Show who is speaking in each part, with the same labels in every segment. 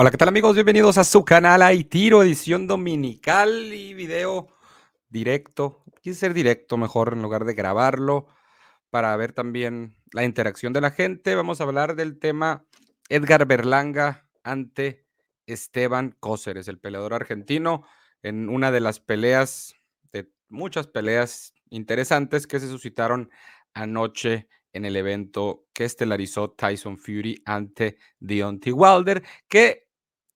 Speaker 1: Hola, ¿qué tal amigos? Bienvenidos a su canal Hay Tiro, edición dominical y video directo. Quise ser directo mejor en lugar de grabarlo para ver también la interacción de la gente. Vamos a hablar del tema Edgar Berlanga ante Esteban Cóceres, el peleador argentino, en una de las peleas, de muchas peleas interesantes que se suscitaron anoche en el evento que estelarizó Tyson Fury ante Deontay Wilder, que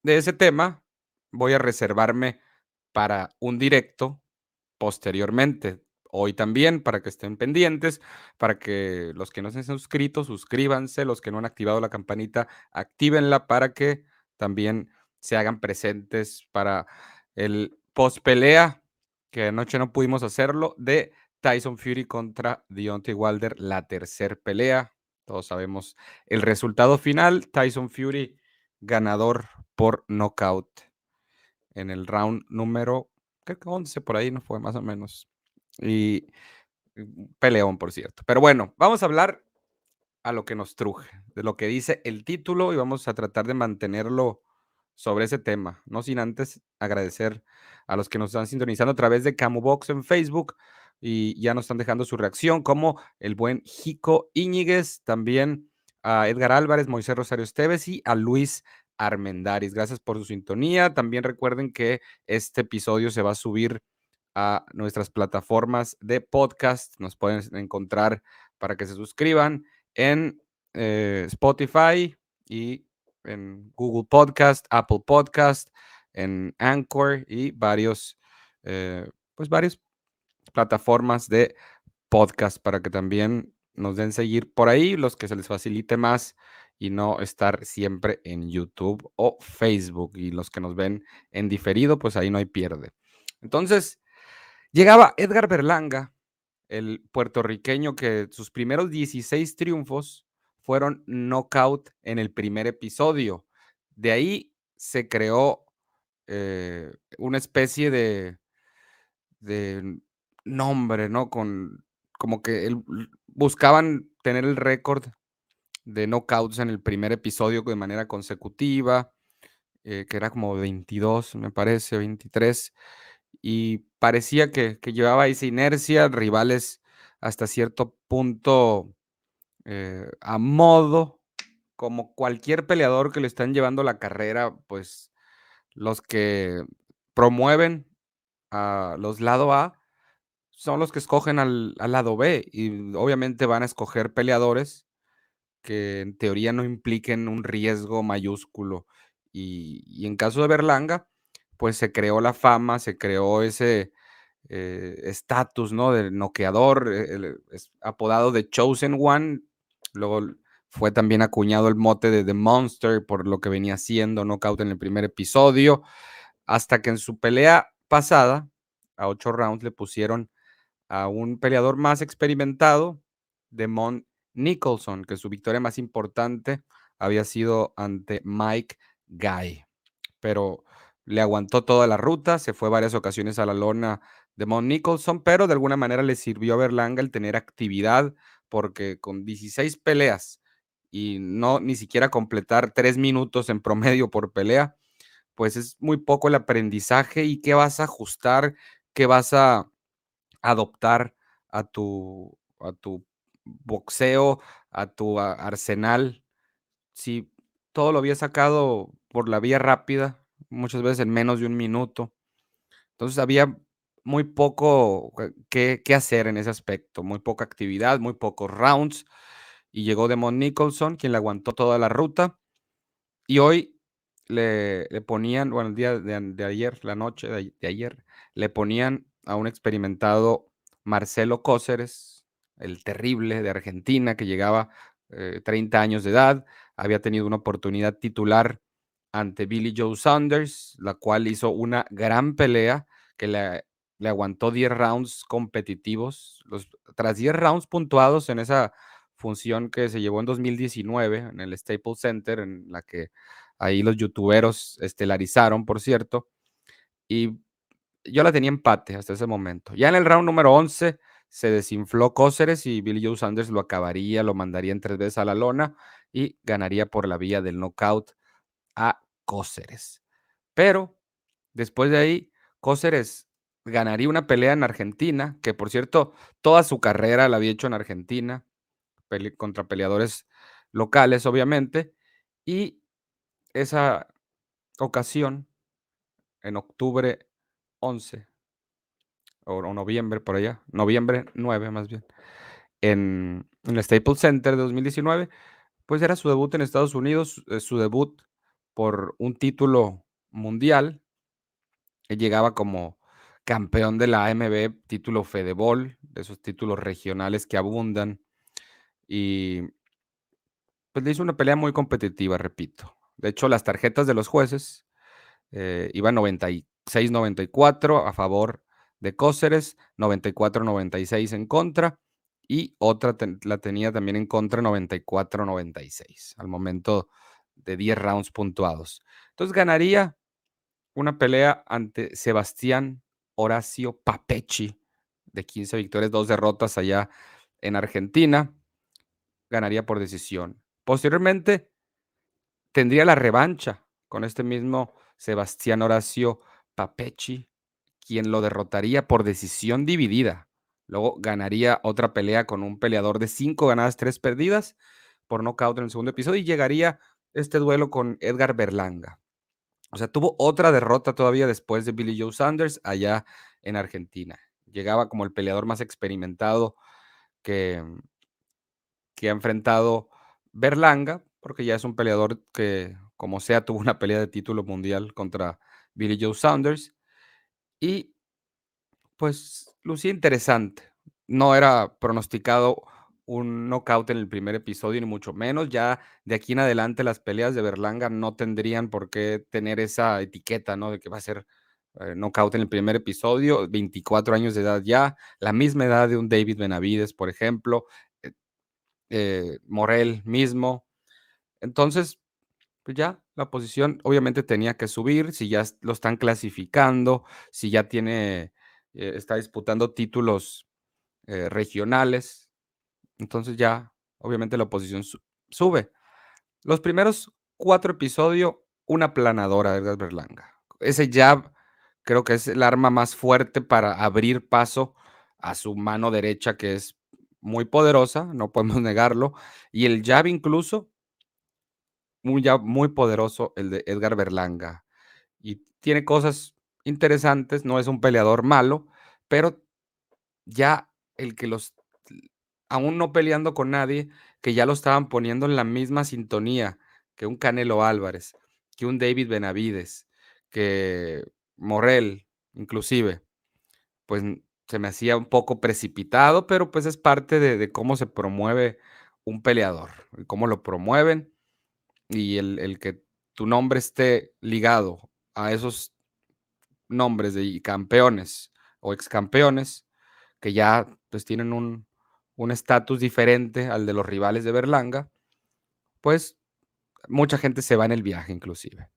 Speaker 1: de ese tema voy a reservarme para un directo posteriormente. Hoy también, para que estén pendientes, para que los que no se han suscrito, suscríbanse, los que no han activado la campanita, actívenla para que también se hagan presentes para el post pelea, que anoche no pudimos hacerlo, de Tyson Fury contra Deontay Wilder, la tercera pelea. Todos sabemos el resultado final. Tyson Fury ganador por knockout en el round número, creo que 11 por ahí, no fue más o menos. Y mm, peleón, por cierto. Pero bueno, vamos a hablar a lo que nos truje, de lo que dice el título y vamos a tratar de mantenerlo sobre ese tema, no sin antes agradecer a los que nos están sintonizando a través de Camubox en Facebook y ya nos están dejando su reacción, como el buen Jico Íñiguez, también a Edgar Álvarez, Moisés Rosario Esteves y a Luis Armendaris. Gracias por su sintonía. También recuerden que este episodio se va a subir a nuestras plataformas de podcast. Nos pueden encontrar para que se suscriban en eh, Spotify y en Google Podcast, Apple Podcast, en Anchor y varios, eh, pues varias plataformas de podcast para que también nos den seguir por ahí, los que se les facilite más y no estar siempre en YouTube o Facebook. Y los que nos ven en diferido, pues ahí no hay pierde. Entonces, llegaba Edgar Berlanga, el puertorriqueño que sus primeros 16 triunfos fueron knockout en el primer episodio. De ahí se creó eh, una especie de, de nombre, ¿no? Con como que buscaban tener el récord de knockouts en el primer episodio de manera consecutiva, eh, que era como 22, me parece, 23, y parecía que, llevaba esa inercia, rivales hasta cierto punto eh, a modo, como cualquier peleador que le están llevando la carrera, pues los que promueven a los lado A son los que escogen al, al lado B y obviamente van a escoger peleadores que en teoría no impliquen un riesgo mayúsculo. Y, en caso de Berlanga, pues se creó la fama, se creó ese eh, estatus, ¿no? Del noqueador, eh, apodado de Chosen One. Luego fue también acuñado el mote de The Monster por lo que venía haciendo knockout en el primer episodio. Hasta que en su pelea pasada, a ocho rounds, le pusieron a un peleador más experimentado, Demon Nicholson, que su victoria más importante había sido ante Mike Guy, pero le aguantó toda la ruta, se fue varias ocasiones a la lona de Mon Nicholson, pero de alguna manera le sirvió a Berlanga el tener actividad, porque con 16 peleas y no ni siquiera completar tres minutos en promedio por pelea, pues es muy poco el aprendizaje y qué vas a ajustar, qué vas a adoptar a tu, a tu boxeo, a tu arsenal. Si todo lo había sacado por la vía rápida, muchas veces en menos de un minuto. Entonces había muy poco que, hacer en ese aspecto, muy poca actividad, muy pocos rounds. Y llegó Demon Nicholson, quien le aguantó toda la ruta. Y hoy le, ponían, bueno, el día de, ayer, la noche de, de, ayer, le ponían a un experimentado Marcelo Cóceres, el terrible de Argentina, que llegaba 30 eh, años de edad, había tenido una oportunidad titular ante Billy Joe Saunders, la cual hizo una gran pelea que le, le aguantó 10 rounds competitivos. Los, tras 10 rounds puntuados en esa función que se llevó en 2019 en el Staples Center, en la que ahí los youtuberos estelarizaron, por cierto, y yo la tenía empate hasta ese momento. Ya en el round número 11 se desinfló Cóceres y Billy Joe Sanders lo acabaría, lo mandaría en tres veces a la lona y ganaría por la vía del knockout a Cóceres. Pero después de ahí, Cóceres ganaría una pelea en Argentina, que por cierto, toda su carrera la había hecho en Argentina, contra peleadores locales, obviamente, y esa ocasión, en octubre 11, o, noviembre por allá, noviembre 9 más bien, en, el Staples Center de 2019, pues era su debut en Estados Unidos, eh, su debut por un título mundial. Él llegaba como campeón de la AMB, título Fedebol, de esos títulos regionales que abundan. Y pues le hizo una pelea muy competitiva, repito. De hecho, las tarjetas de los jueces eh, iban 96-94 a favor de Cóceres, 94-96 en contra y otra la tenía también en contra 94-96 al momento de 10 rounds puntuados. Entonces ganaría una pelea ante Sebastián Horacio Papechi de 15 victorias, dos derrotas allá en Argentina. Ganaría por decisión. Posteriormente tendría la revancha con este mismo Sebastián Horacio Papechi, quien lo derrotaría por decisión dividida. Luego ganaría otra pelea con un peleador de cinco ganadas, tres perdidas por nocaut en el segundo episodio y llegaría este duelo con Edgar Berlanga. O sea, tuvo otra derrota todavía después de Billy Joe Sanders allá en Argentina. Llegaba como el peleador más experimentado que, que ha enfrentado Berlanga, porque ya es un peleador que, como sea, tuvo una pelea de título mundial contra Billy Joe Sanders. Y pues lucía interesante. No era pronosticado un knockout en el primer episodio, ni mucho menos. Ya de aquí en adelante las peleas de Berlanga no tendrían por qué tener esa etiqueta, ¿no? De que va a ser eh, knockout en el primer episodio, 24 años de edad ya, la misma edad de un David Benavides, por ejemplo, eh, eh, Morel mismo. Entonces, pues ya la posición obviamente tenía que subir, si ya lo están clasificando, si ya tiene, está disputando títulos regionales, entonces ya, obviamente la oposición sube. Los primeros cuatro episodios, una planadora de Edgar Berlanga. Ese jab creo que es el arma más fuerte para abrir paso a su mano derecha, que es muy poderosa, no podemos negarlo. Y el jab incluso, muy, muy poderoso, el de Edgar Berlanga. Y tiene cosas interesantes, no es un peleador malo, pero ya el que los aún no peleando con nadie, que ya lo estaban poniendo en la misma sintonía que un Canelo Álvarez, que un David Benavides, que Morel, inclusive, pues se me hacía un poco precipitado, pero pues es parte de, cómo se promueve un peleador, cómo lo promueven y el, el, que tu nombre esté ligado a esos nombres de campeones o ex campeones que ya pues tienen un, estatus diferente al de los rivales de Berlanga, pues mucha gente se va en el viaje inclusive.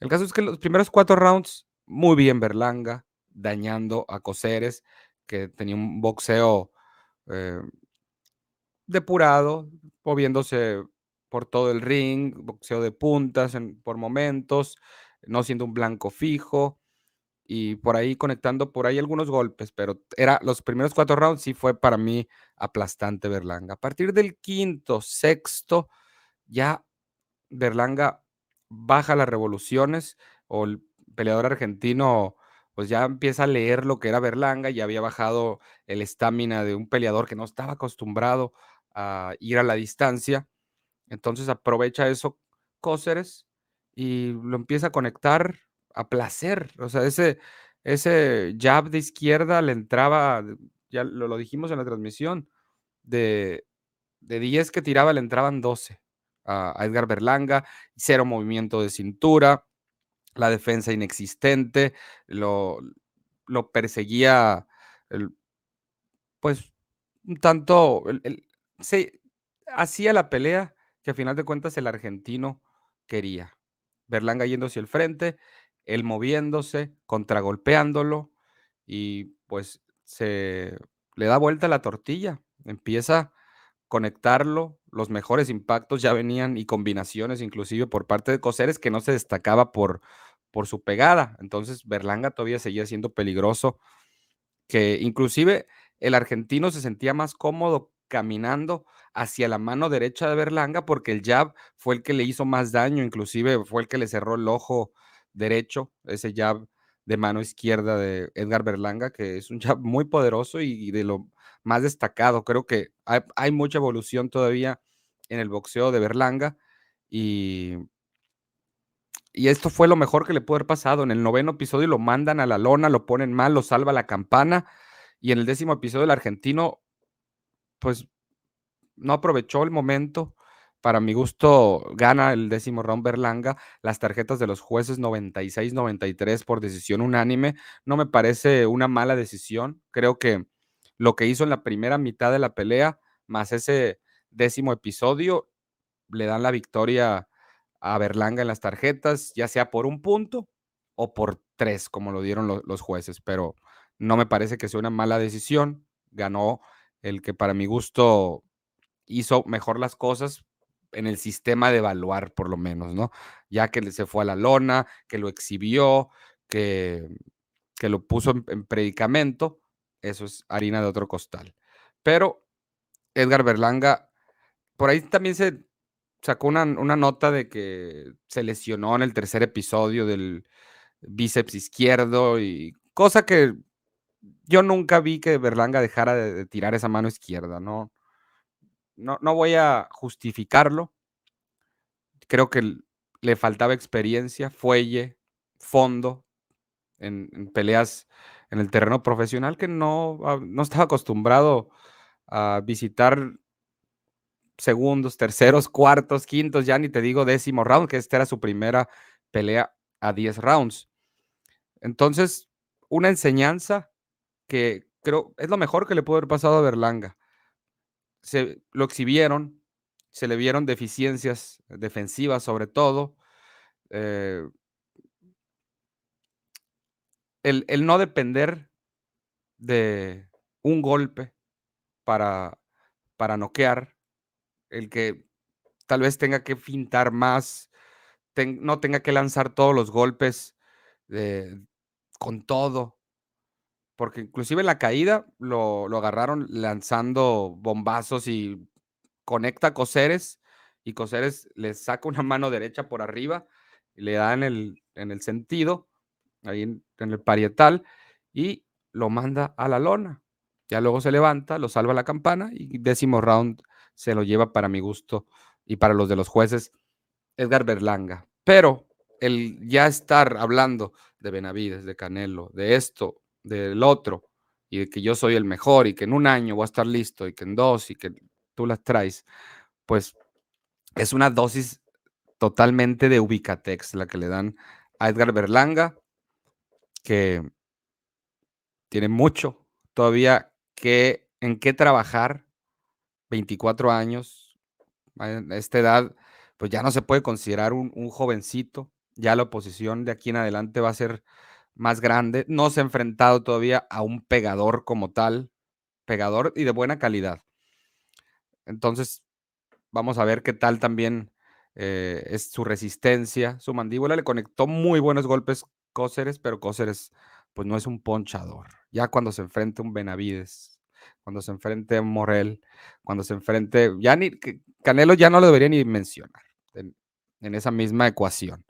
Speaker 1: El caso es que los primeros cuatro rounds, muy bien Berlanga, dañando a Coseres, que tenía un boxeo eh, depurado, moviéndose por todo el ring, boxeo de puntas por momentos, no siendo un blanco fijo, y por ahí conectando por ahí algunos golpes, pero era los primeros cuatro rounds sí fue para mí aplastante Berlanga. A partir del quinto, sexto, ya Berlanga baja las revoluciones o el peleador argentino pues ya empieza a leer lo que era Berlanga y había bajado el estamina de un peleador que no estaba acostumbrado a ir a la distancia. Entonces aprovecha eso Cóceres y lo empieza a conectar a placer. O sea, ese, ese jab de izquierda le entraba, ya lo, dijimos en la transmisión, de, de 10 que tiraba le entraban 12 a, Edgar Berlanga, cero movimiento de cintura, la defensa inexistente, lo, lo perseguía, pues, un tanto, se hacía la pelea que a final de cuentas el argentino quería. Berlanga yendo hacia el frente, él moviéndose, contragolpeándolo y pues se le da vuelta la tortilla, empieza a conectarlo los mejores impactos ya venían y combinaciones inclusive por parte de Coseres que no se destacaba por, por su pegada. Entonces Berlanga todavía seguía siendo peligroso, que inclusive el argentino se sentía más cómodo caminando hacia la mano derecha de Berlanga porque el jab fue el que le hizo más daño, inclusive fue el que le cerró el ojo derecho, ese jab de mano izquierda de Edgar Berlanga, que es un jab muy poderoso y, de lo más destacado. Creo que hay, mucha evolución todavía en el boxeo de Berlanga y, y esto fue lo mejor que le pudo haber pasado. En el noveno episodio lo mandan a la lona, lo ponen mal, lo salva la campana y en el décimo episodio el argentino pues no aprovechó el momento. Para mi gusto, gana el décimo round Berlanga. Las tarjetas de los jueces 96-93 por decisión unánime. No me parece una mala decisión. Creo que lo que hizo en la primera mitad de la pelea, más ese décimo episodio, le dan la victoria a Berlanga en las tarjetas, ya sea por un punto o por tres, como lo dieron los jueces. Pero no me parece que sea una mala decisión. Ganó el que para mi gusto hizo mejor las cosas en el sistema de evaluar, por lo menos, ¿no? Ya que se fue a la lona, que lo exhibió, que, que lo puso en, predicamento, eso es harina de otro costal. Pero Edgar Berlanga, por ahí también se sacó una, una nota de que se lesionó en el tercer episodio del bíceps izquierdo y cosa que yo nunca vi que Berlanga dejara de, tirar esa mano izquierda, ¿no? No, no voy a justificarlo. Creo que le faltaba experiencia, fuelle, fondo en, peleas en el terreno profesional que no, no estaba acostumbrado a visitar segundos, terceros, cuartos, quintos, ya ni te digo décimo round, que esta era su primera pelea a 10 rounds. Entonces, una enseñanza que creo es lo mejor que le pudo haber pasado a Berlanga. Se lo exhibieron, se le vieron deficiencias defensivas sobre todo. Eh el, no depender de un golpe para, para noquear, el que tal vez tenga que fintar más, no tenga que lanzar todos los golpes con todo, porque inclusive en la caída lo, agarraron lanzando bombazos y conecta a Coseres y Coseres le saca una mano derecha por arriba y le da en el, en el sentido, ahí en, el parietal, y lo manda a la lona. Ya luego se levanta, lo salva la campana y décimo round se lo lleva para mi gusto y para los de los jueces Edgar Berlanga. Pero el ya estar hablando de Benavides, de Canelo, de esto, del otro, y de que yo soy el mejor y que en un año voy a estar listo y que en dos y que tú las traes, pues es una dosis totalmente de ubicatex la que le dan a Edgar Berlanga, que tiene mucho todavía que en qué trabajar, 24 años, a esta edad, pues ya no se puede considerar un, un jovencito, ya la oposición de aquí en adelante va a ser más grande. No se ha enfrentado todavía a un pegador como tal, pegador y de buena calidad. Entonces, vamos a ver qué tal también eh, es su resistencia. Su mandíbula le conectó muy buenos golpes Cóceres, pero Cóceres pues no es un ponchador. Ya cuando se enfrente un Benavides, cuando se enfrente un Morel, cuando se enfrente, ya ni Canelo ya no lo debería ni mencionar en esa misma ecuación.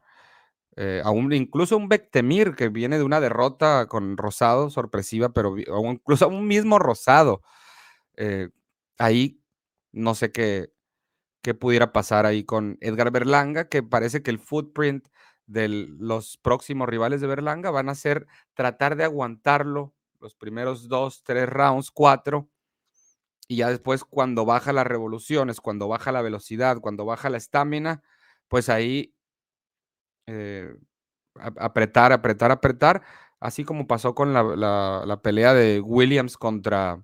Speaker 1: Eh, incluso un Bectemir que viene de una derrota con Rosado, sorpresiva, pero incluso un mismo Rosado. Eh, ahí no sé qué, qué pudiera pasar ahí con Edgar Berlanga, que parece que el footprint de los próximos rivales de Berlanga van a ser tratar de aguantarlo los primeros dos, tres rounds, cuatro, y ya después cuando baja las revoluciones, cuando baja la velocidad, cuando baja la estamina, pues ahí eh, apretar, apretar, apretar, así como pasó con la, pelea de Williams contra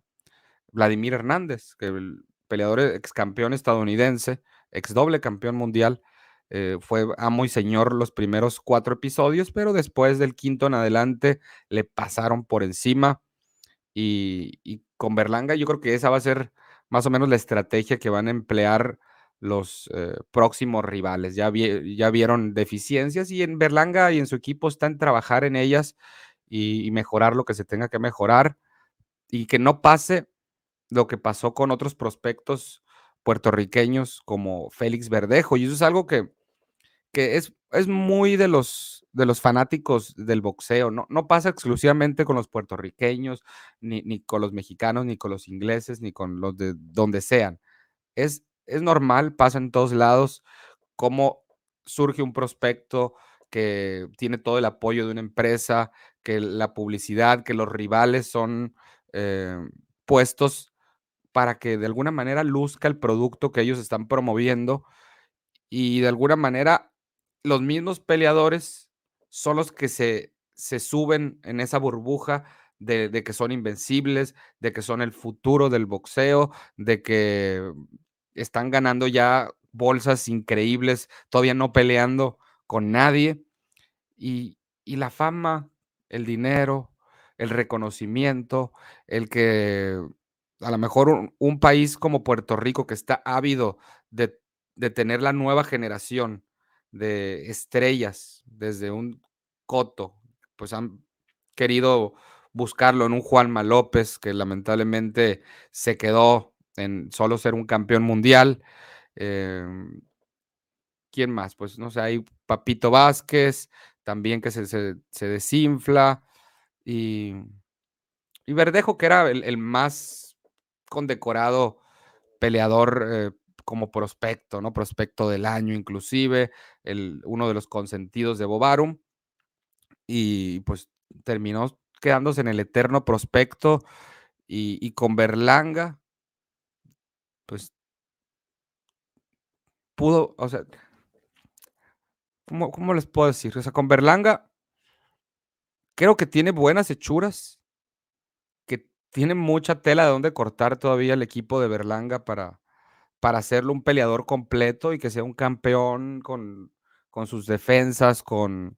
Speaker 1: Vladimir Hernández, que el peleador ex campeón estadounidense, ex doble campeón mundial, eh, fue amo y señor los primeros cuatro episodios, pero después del quinto en adelante le pasaron por encima. Y, con Berlanga yo creo que esa va a ser más o menos la estrategia que van a emplear los eh, próximos rivales. Ya, ya vieron deficiencias y en Berlanga y en su equipo están trabajar en ellas y, mejorar lo que se tenga que mejorar y que no pase lo que pasó con otros prospectos puertorriqueños como Félix Verdejo. Y eso es algo que, que es, es muy de los, de los fanáticos del boxeo. No, no pasa exclusivamente con los puertorriqueños, ni, ni, con los mexicanos, ni con los ingleses, ni con los de donde sean. Es, es normal, pasa en todos lados, cómo surge un prospecto que tiene todo el apoyo de una empresa, que la publicidad, que los rivales son eh, puestos para que de alguna manera luzca el producto que ellos están promoviendo y de alguna manera los mismos peleadores son los que se, se suben en esa burbuja de, de, que son invencibles, de que son el futuro del boxeo, de que están ganando ya bolsas increíbles, todavía no peleando con nadie. Y, y la fama, el dinero, el reconocimiento, el que a lo mejor un, país como Puerto Rico que está ávido de, de, tener la nueva generación de estrellas desde un coto, pues han querido buscarlo en un Juanma López que lamentablemente se quedó en solo ser un campeón mundial. Em, ¿Quién más? Pues no sé, hay Papito Vázquez, también que se, se, desinfla. Y, y, Verdejo, que era el, más condecorado peleador eh, como prospecto, ¿no? Prospecto del año, inclusive, el, uno de los consentidos de Bobarum. Y pues terminó quedándose en el eterno prospecto. Y, y con Berlanga, pues pudo, o sea, ¿cómo, ¿cómo, les puedo decir? O sea, con Berlanga creo que tiene buenas hechuras, que tiene mucha tela de donde cortar todavía el equipo de Berlanga para, para hacerlo un peleador completo y que sea un campeón con, con sus defensas, con...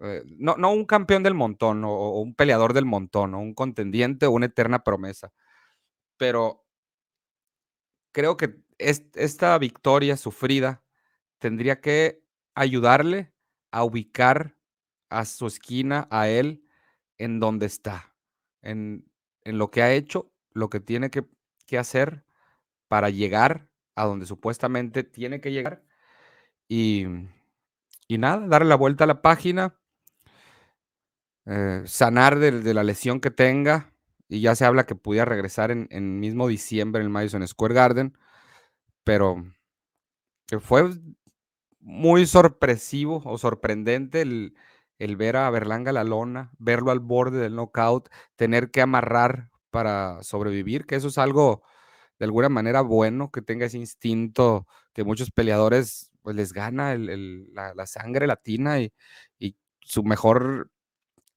Speaker 1: Eh, no, no, un campeón del montón o, o, un peleador del montón o un contendiente o una eterna promesa. Pero creo que esta victoria sufrida tendría que ayudarle a ubicar a su esquina, a él, en donde está, en, en lo que ha hecho, lo que tiene que, que, hacer para llegar a donde supuestamente tiene que llegar. Y, y nada, darle la vuelta a la página, eh, sanar de, de, la lesión que tenga. Y ya se habla que pudiera regresar en, en mismo diciembre en el Madison Square Garden pero fue muy sorpresivo o sorprendente el, ver a Berlanga la lona, verlo al borde del knockout, tener que amarrar para sobrevivir, que eso es algo de alguna manera bueno, que tenga ese instinto que muchos peleadores pues les gana el, la, sangre latina y su mejor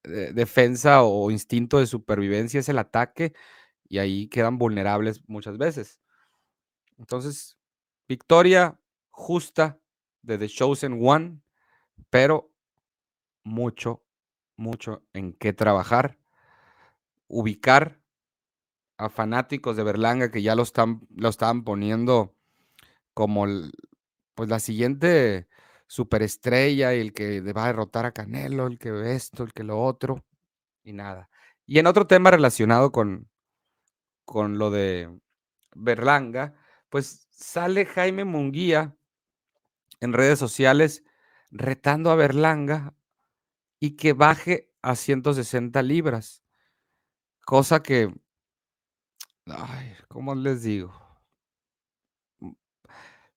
Speaker 1: defensa o instinto de supervivencia es el ataque y ahí quedan vulnerables muchas veces. Entonces, victoria justa de The Chosen One, pero mucho, mucho en qué trabajar. Ubicar a fanáticos de Berlanga que ya lo, están, lo estaban poniendo como pues la siguiente superestrella y el que va a derrotar a Canelo, el que esto, el que lo otro, y nada. Y en otro tema relacionado con, con lo de Berlanga, pues sale Jaime Munguía en redes sociales retando a Berlanga y que baje a 160 libras. Cosa que, ay, ¿cómo les digo?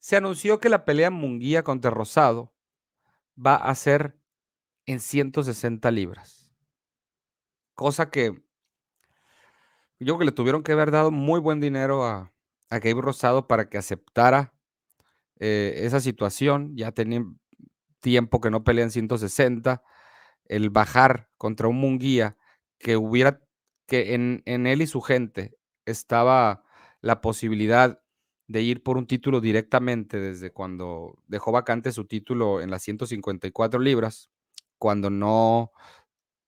Speaker 1: Se anunció que la pelea Munguía contra Rosado va a ser en 160 libras. Cosa que yo creo que le tuvieron que haber dado muy buen dinero a, a Gabe Rosado para que aceptara eh, esa situación. Ya tenía tiempo que no pelean 160. El bajar contra un Munguía que hubiera, que en, en él y su gente estaba la posibilidad de ir por un título directamente desde cuando dejó vacante su título en las 154 libras, cuando no,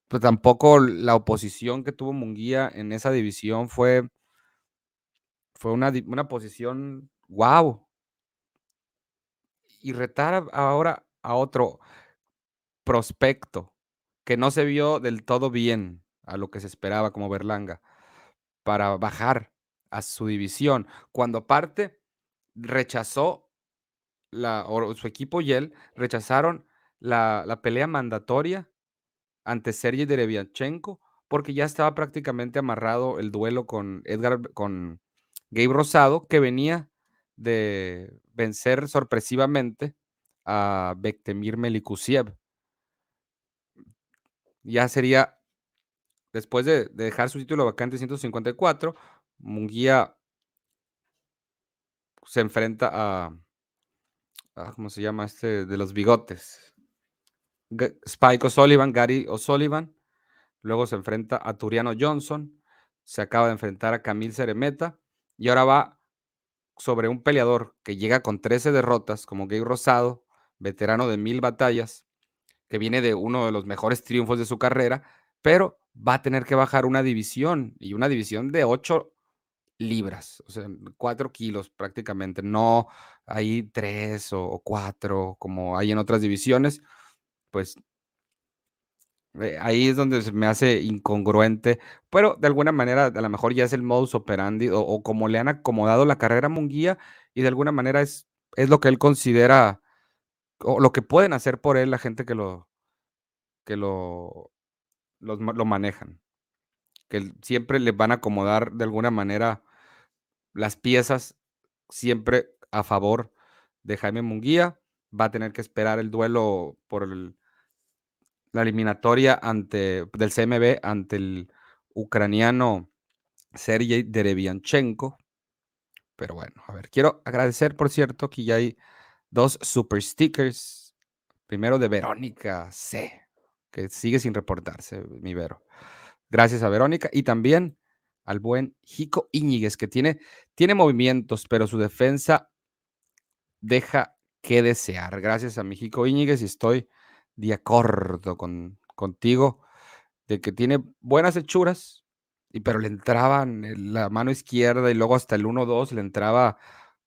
Speaker 1: pues tampoco la oposición que tuvo Munguía en esa división fue fue una, una posición wow. y retar ahora a otro prospecto que no se vio del todo bien a lo que se esperaba como Berlanga para bajar a su división. Cuando parte, rechazó la, su equipo y él rechazaron la, la pelea mandatoria ante Sergey Derevianchenko porque ya estaba prácticamente amarrado el duelo con Edgar, con Gabe Rosado, que venía de vencer sorpresivamente a Bektemir Melikusiev. Ya sería, después de, de dejar su título vacante en 154, Munguía se enfrenta a, ¿cómo se llama este? De los bigotes. Spike O'Sullivan, Gary O'Sullivan. Luego se enfrenta a Turiano Johnson. Se acaba de enfrentar a Camille Ceremeta. Y ahora va sobre un peleador que llega con 13 derrotas, como Gay Rosado, veterano de mil batallas, que viene de uno de los mejores triunfos de su carrera, pero va a tener que bajar una división y una división de 8 libras, o sea, 4 kilos prácticamente, no hay 3 o 4 como hay en otras divisiones, pues eh, ahí es donde se me hace incongruente, pero de alguna manera a lo mejor ya es el modus operandi o, como le han acomodado la carrera a Munguía y de alguna manera es, es lo que él considera o lo que pueden hacer por él la gente que lo que lo, los lo manejan, que siempre le van a acomodar de alguna manera las piezas siempre a favor de Jaime Munguía, va a tener que esperar el duelo por el la eliminatoria ante, del CMB ante el ucraniano Sergey Derevianchenko. Pero bueno, a ver, quiero agradecer, por cierto, que ya hay dos super stickers. Primero de Verónica C, que sigue sin reportarse, mi Vero. Gracias a Verónica y también al buen Jico Íñiguez, que tiene, tiene movimientos, pero su defensa deja que desear. Gracias a mi Jico Íñiguez y estoy de acuerdo con, contigo de que tiene buenas hechuras, y, pero le entraban en la mano izquierda y luego hasta el 1-2 le entraba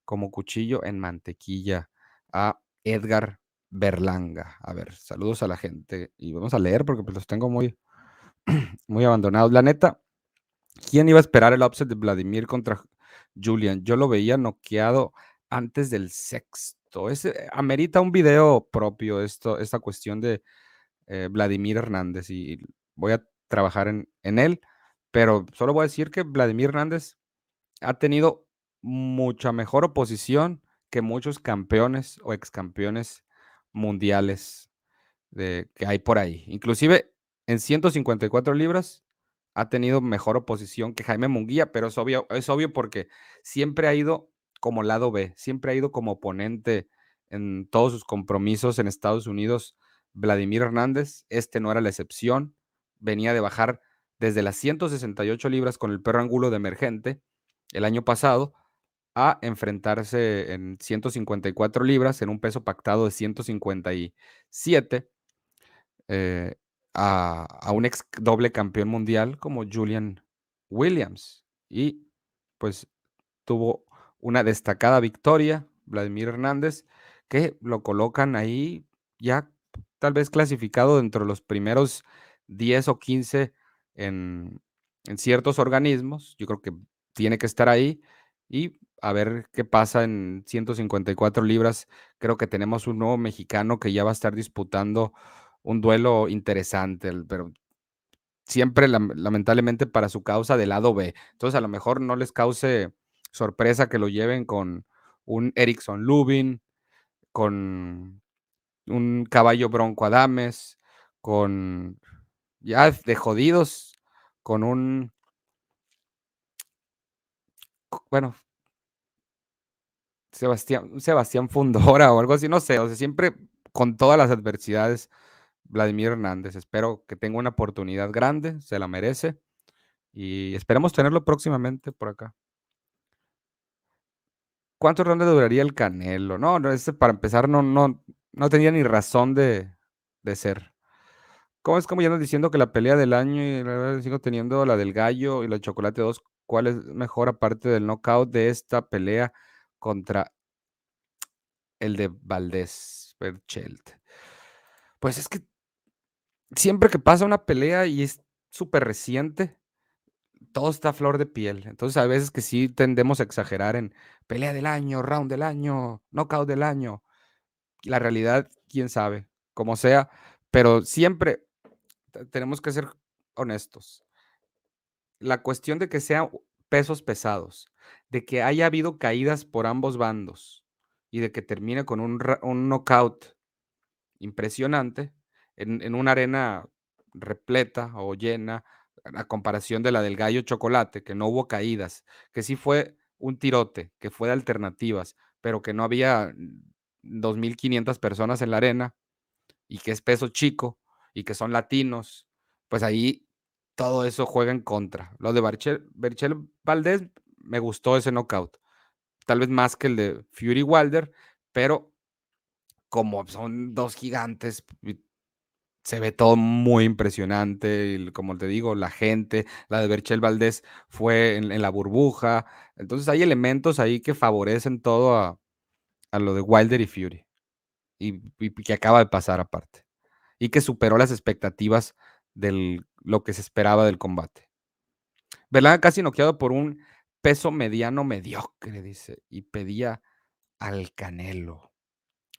Speaker 1: como cuchillo en mantequilla a Edgar Berlanga. A ver, saludos a la gente y vamos a leer porque pues los tengo muy, muy abandonados. La neta, ¿quién iba a esperar el upset de Vladimir contra Julian? Yo lo veía noqueado antes del sexto. Ese amerita un video propio esto, esta cuestión de eh, Vladimir Hernández y voy a trabajar en, en él, pero solo voy a decir que Vladimir Hernández ha tenido mucha mejor oposición que muchos campeones o excampeones mundiales de, que hay por ahí. Inclusive en 154 libras ha tenido mejor oposición que Jaime Munguía, pero es obvio, es obvio porque siempre ha ido como lado B, siempre ha ido como oponente en todos sus compromisos en Estados Unidos. Vladimir Hernández, este no era la excepción, venía de bajar desde las 168 libras con el perro angulo de emergente el año pasado a enfrentarse en 154 libras en un peso pactado de 157 eh, a, un ex doble campeón mundial como Julian Williams. Y pues tuvo una destacada victoria, Vladimir Hernández, que lo colocan ahí ya tal vez clasificado dentro de los primeros 10 o 15 en, en ciertos organismos. Yo creo que tiene que estar ahí y a ver qué pasa en 154 libras. Creo que tenemos un nuevo mexicano que ya va a estar disputando un duelo interesante, pero siempre lam- lamentablemente para su causa del lado B. Entonces a lo mejor no les cause sorpresa que lo lleven con un Erickson Lubin, con un caballo Bronco Adames, con ya de jodidos, con un, bueno, Sebastián, Sebastián Fundora o algo así, no sé, o sea, siempre con todas las adversidades, Vladimir Hernández. Espero que tenga una oportunidad grande, se la merece y esperemos tenerlo próximamente por acá. ¿Cuántos rondas duraría el Canelo? No, no, ese para empezar no, no, no tenía ni razón de, de ser. ¿Cómo es como ya nos diciendo que la pelea del año y la sigo teniendo la del gallo y la chocolate 2? ¿Cuál es mejor aparte del knockout de esta pelea contra el de Valdés Berchelt. Pues es que siempre que pasa una pelea y es súper reciente, todo está a flor de piel. Entonces, a veces que sí tendemos a exagerar en pelea del año, round del año, knockout del año. La realidad, quién sabe, como sea, pero siempre tenemos que ser honestos. La cuestión de que sean pesos pesados, de que haya habido caídas por ambos bandos y de que termine con un, un knockout impresionante en, en una arena repleta o llena, a comparación de la del gallo chocolate, que no hubo caídas, que sí fue un tirote, que fue de alternativas, pero que no había 2.500 personas en la arena y que es peso chico y que son latinos, pues ahí todo eso juega en contra. Lo de Berchel, Valdés me gustó ese knockout, tal vez más que el de Fury Wilder, pero como son dos gigantes, se ve todo muy impresionante. Y como te digo, la gente, la de Berchel Valdés fue en, la burbuja. Entonces hay elementos ahí que favorecen todo a, lo de Wilder y Fury. Y, que acaba de pasar aparte. Y que superó las expectativas de lo que se esperaba del combate. Berlanga casi noqueado por un peso mediano mediocre, dice, y pedía al Canelo.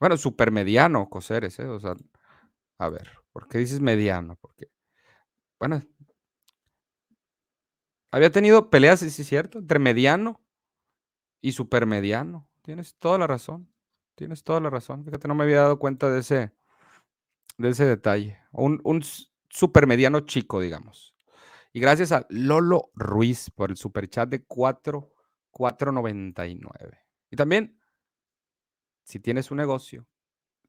Speaker 1: Bueno, super mediano, Coseres, ¿eh? O sea, a ver, ¿por qué dices mediano? Porque, bueno, había tenido peleas, sí, es cierto, entre mediano y supermediano. Tienes toda la razón. Tienes toda la razón. Fíjate, no me había dado cuenta de ese, de ese detalle. Un, un supermediano chico, digamos. Y gracias a Lolo Ruiz por el superchat de 4, 4.99. Y también, si tienes un negocio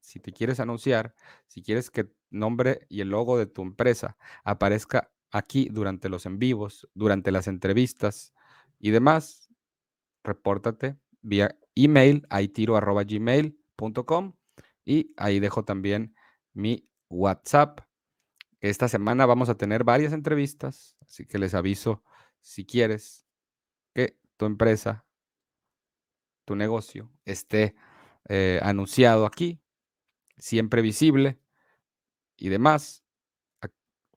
Speaker 1: si te quieres anunciar, si quieres que nombre y el logo de tu empresa aparezca aquí durante los en vivos, durante las entrevistas y demás, repórtate vía email a gmail.com y ahí dejo también mi WhatsApp. Esta semana vamos a tener varias entrevistas, así que les aviso si quieres que tu empresa, tu negocio esté eh, anunciado aquí, siempre visible y demás,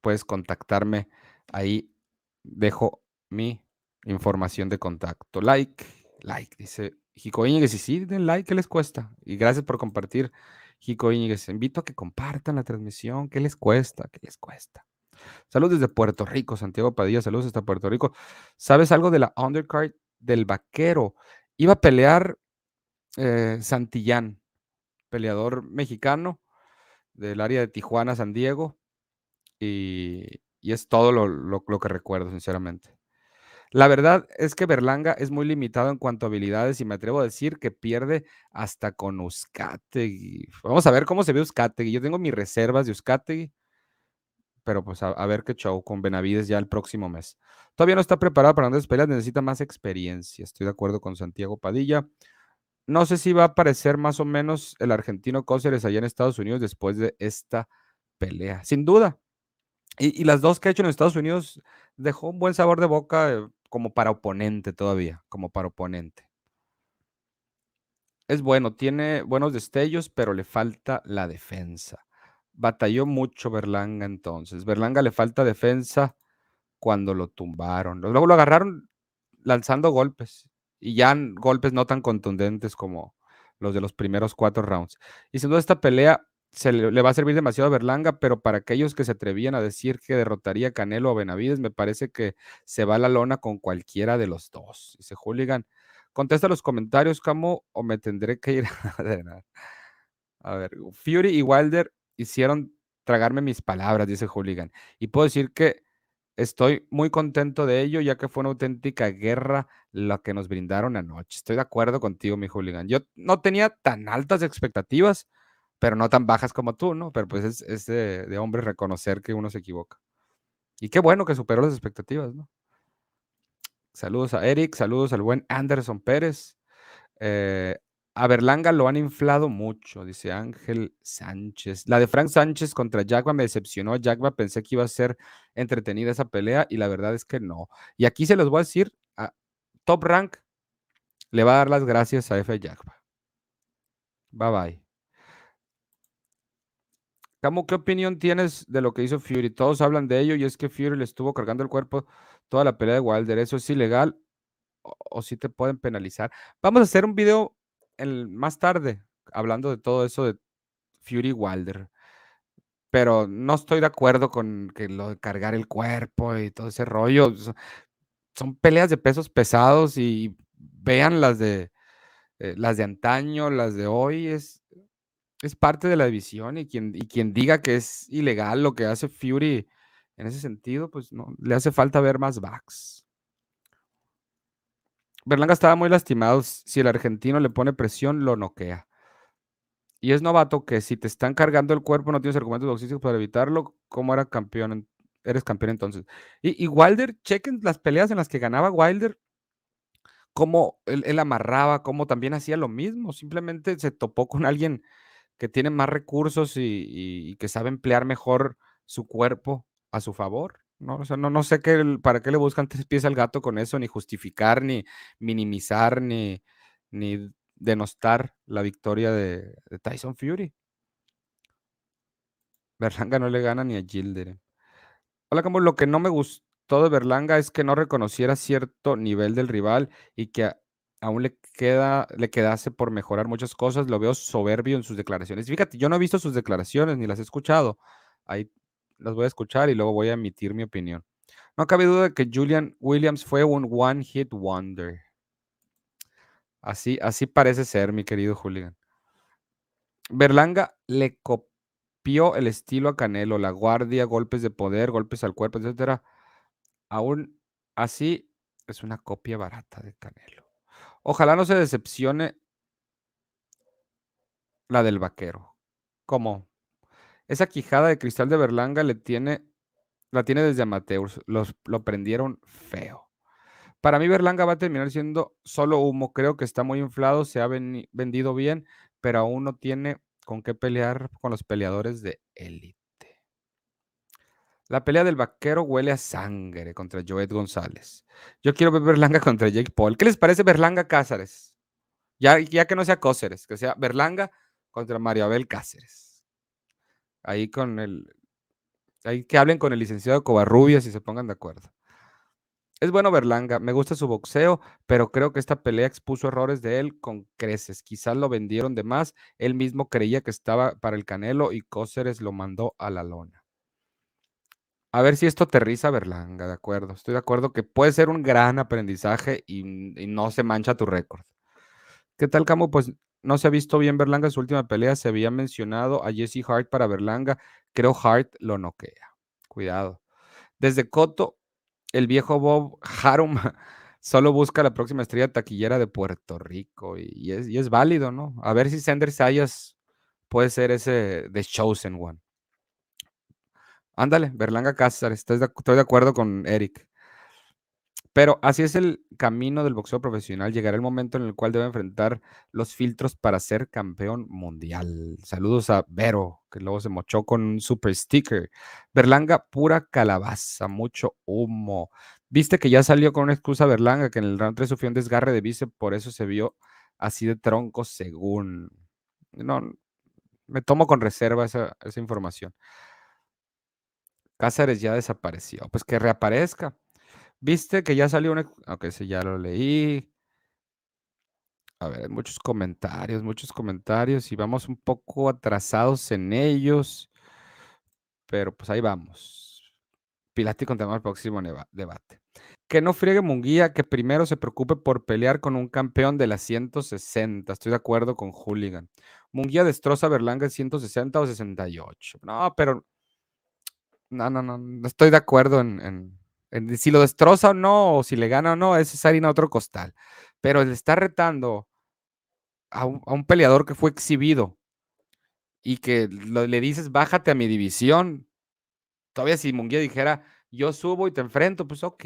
Speaker 1: puedes contactarme. Ahí dejo mi información de contacto. Like, like, dice Jico Íñiguez. Y sí, den like, ¿qué les cuesta? Y gracias por compartir, Jico Íñiguez. Invito a que compartan la transmisión. ¿Qué les cuesta? ¿Qué les cuesta? Saludos desde Puerto Rico, Santiago Padilla. Saludos hasta Puerto Rico. ¿Sabes algo de la undercard del vaquero? Iba a pelear eh, Santillán peleador mexicano del área de Tijuana, San Diego, y, es todo lo, que recuerdo, sinceramente. La verdad es que Berlanga es muy limitado en cuanto a habilidades y me atrevo a decir que pierde hasta con Uzcategui. Vamos a ver cómo se ve Uzcategui. Yo tengo mis reservas de Uzcategui, pero pues a, ver qué show con Benavides ya el próximo mes. Todavía no está preparado para grandes peleas, necesita más experiencia. Estoy de acuerdo con Santiago Padilla. No sé si va a aparecer más o menos el argentino Cóceres allá en Estados Unidos después de esta pelea. Sin duda. Y, las dos que ha hecho en Estados Unidos dejó un buen sabor de boca eh, como para oponente todavía, como para oponente. Es bueno, tiene buenos destellos, pero le falta la defensa. Batalló mucho Berlanga entonces. Berlanga le falta defensa cuando lo tumbaron. Luego lo agarraron lanzando golpes y ya golpes no tan contundentes como los de los primeros cuatro rounds. Y sin duda esta pelea se le, va a servir demasiado a Berlanga, pero para aquellos que se atrevían a decir que derrotaría a Canelo o Benavides, me parece que se va a la lona con cualquiera de los dos. Dice Hooligan, contesta los comentarios, Camo, o me tendré que ir a... a ver, Fury y Wilder hicieron tragarme mis palabras, dice Hooligan. Y puedo decir que Estoy muy contento de ello, ya que fue una auténtica guerra la que nos brindaron anoche. Estoy de acuerdo contigo, mi hooligan. Yo no tenía tan altas expectativas, pero no tan bajas como tú, ¿no? Pero pues es, de, hombre reconocer que uno se equivoca. Y qué bueno que superó las expectativas, ¿no? Saludos a Eric, saludos al buen Anderson Pérez. Eh, a Berlanga lo han inflado mucho, dice Ángel Sánchez. La de Frank Sánchez contra Jagba me decepcionó. Jagba pensé que iba a ser entretenida esa pelea y la verdad es que no. Y aquí se los voy a decir, a Top Rank le va a dar las gracias a F. Jagba. Bye bye. Camo, ¿qué opinión tienes de lo que hizo Fury? Todos hablan de ello y es que Fury le estuvo cargando el cuerpo toda la pelea de Wilder. ¿Eso es ilegal o, si te pueden penalizar? Vamos a hacer un video más tarde hablando de todo eso de Fury Wilder. Pero no estoy de acuerdo con que lo de cargar el cuerpo y todo ese rollo. Son peleas de pesos pesados y vean las de eh, las de antaño, las de hoy, es, es parte de la división y quien, y quien diga que es ilegal lo que hace Fury en ese sentido, pues no, le hace falta ver más backs. Berlanga estaba muy lastimado. Si el argentino le pone presión, lo noquea. Y es novato que si te están cargando el cuerpo, no tienes argumentos boxísticos para evitarlo. ¿Cómo era campeón? Eres campeón entonces. Y, y, Wilder, chequen las peleas en las que ganaba Wilder, cómo él, amarraba, cómo también hacía lo mismo. Simplemente se topó con alguien que tiene más recursos y, que sabe emplear mejor su cuerpo a su favor. No, o sea, no, no sé para qué le buscan tres pies al gato con eso, ni justificar, ni minimizar, ni, ni denostar la victoria de, Tyson Fury. Berlanga no le gana ni a Gilder. Hola, como lo que no me gustó de Berlanga es que no reconociera cierto nivel del rival y que aún le queda, le quedase por mejorar muchas cosas. Lo veo soberbio en sus declaraciones. Fíjate, yo no he visto sus declaraciones ni las he escuchado. Ahí las voy a escuchar y luego voy a emitir mi opinión. No cabe duda de que Julian Williams fue un one hit wonder. Así, así parece ser, mi querido Julián. Berlanga le copió el estilo a Canelo, la guardia, golpes de poder, golpes al cuerpo, etcétera. Aún así, es una copia barata de Canelo. Ojalá no se decepcione la del vaquero. ¿Cómo? Esa quijada de cristal de Berlanga le tiene, la tiene desde amateurs. Los, lo prendieron feo. Para mí Berlanga va a terminar siendo solo humo. Creo que está muy inflado, se ha vendido bien, pero aún no tiene con qué pelear con los peleadores de élite. La pelea del vaquero huele a sangre contra Joed González. Yo quiero ver Berlanga contra Jake Paul. ¿Qué les parece Berlanga Cáceres? Ya, ya que no sea Cáceres, que sea Berlanga contra Mario Abel Cáceres. Ahí con el. Ahí que hablen con el licenciado Covarrubias y se pongan de acuerdo. Es bueno Berlanga, me gusta su boxeo, pero creo que esta pelea expuso errores de él con creces. Quizás lo vendieron de más. Él mismo creía que estaba para el Canelo y Cóceres lo mandó a la lona. A ver si esto aterriza Berlanga, de acuerdo. Estoy de acuerdo que puede ser un gran aprendizaje y, no se mancha tu récord. ¿Qué tal, Camo? Pues no se ha visto bien Berlanga en su última pelea. Se había mencionado a Jesse Hart para Berlanga. Creo Hart lo noquea. Cuidado. Desde Coto, el viejo Bob Harum solo busca la próxima estrella taquillera de Puerto Rico y, es, válido, ¿no? A ver si Sanders Sayas puede ser ese The Chosen One. Ándale, Berlanga Cáceres, estoy de acuerdo con Eric. Pero así es el camino del boxeo profesional. Llegará el momento en el cual debe enfrentar los filtros para ser campeón mundial. Saludos a Vero, que luego se mochó con un super sticker. Berlanga, pura calabaza, mucho humo. Viste que ya salió con una excusa Berlanga, que en el round 3 sufrió un desgarre de bíceps, por eso se vio así de tronco, según. No, me tomo con reserva esa, esa información. Cáceres ya desapareció. Pues que reaparezca. Viste que ya salió un... Ok, sí, ya lo leí. A ver, muchos comentarios, muchos comentarios y vamos un poco atrasados en ellos. Pero pues ahí vamos. Pilati tema el próximo debate. Que no friegue Munguía, que primero se preocupe por pelear con un campeón de las 160. Estoy de acuerdo con Hooligan. Munguía destroza Berlanga en 160 o 68. No, pero. No, no. No estoy de acuerdo en si lo destroza o no, o si le gana o no, es harina a otro costal. Pero le está retando a un, peleador que fue exhibido y que le dices, bájate a mi división. Todavía si Munguía dijera, yo subo y te enfrento, pues ok,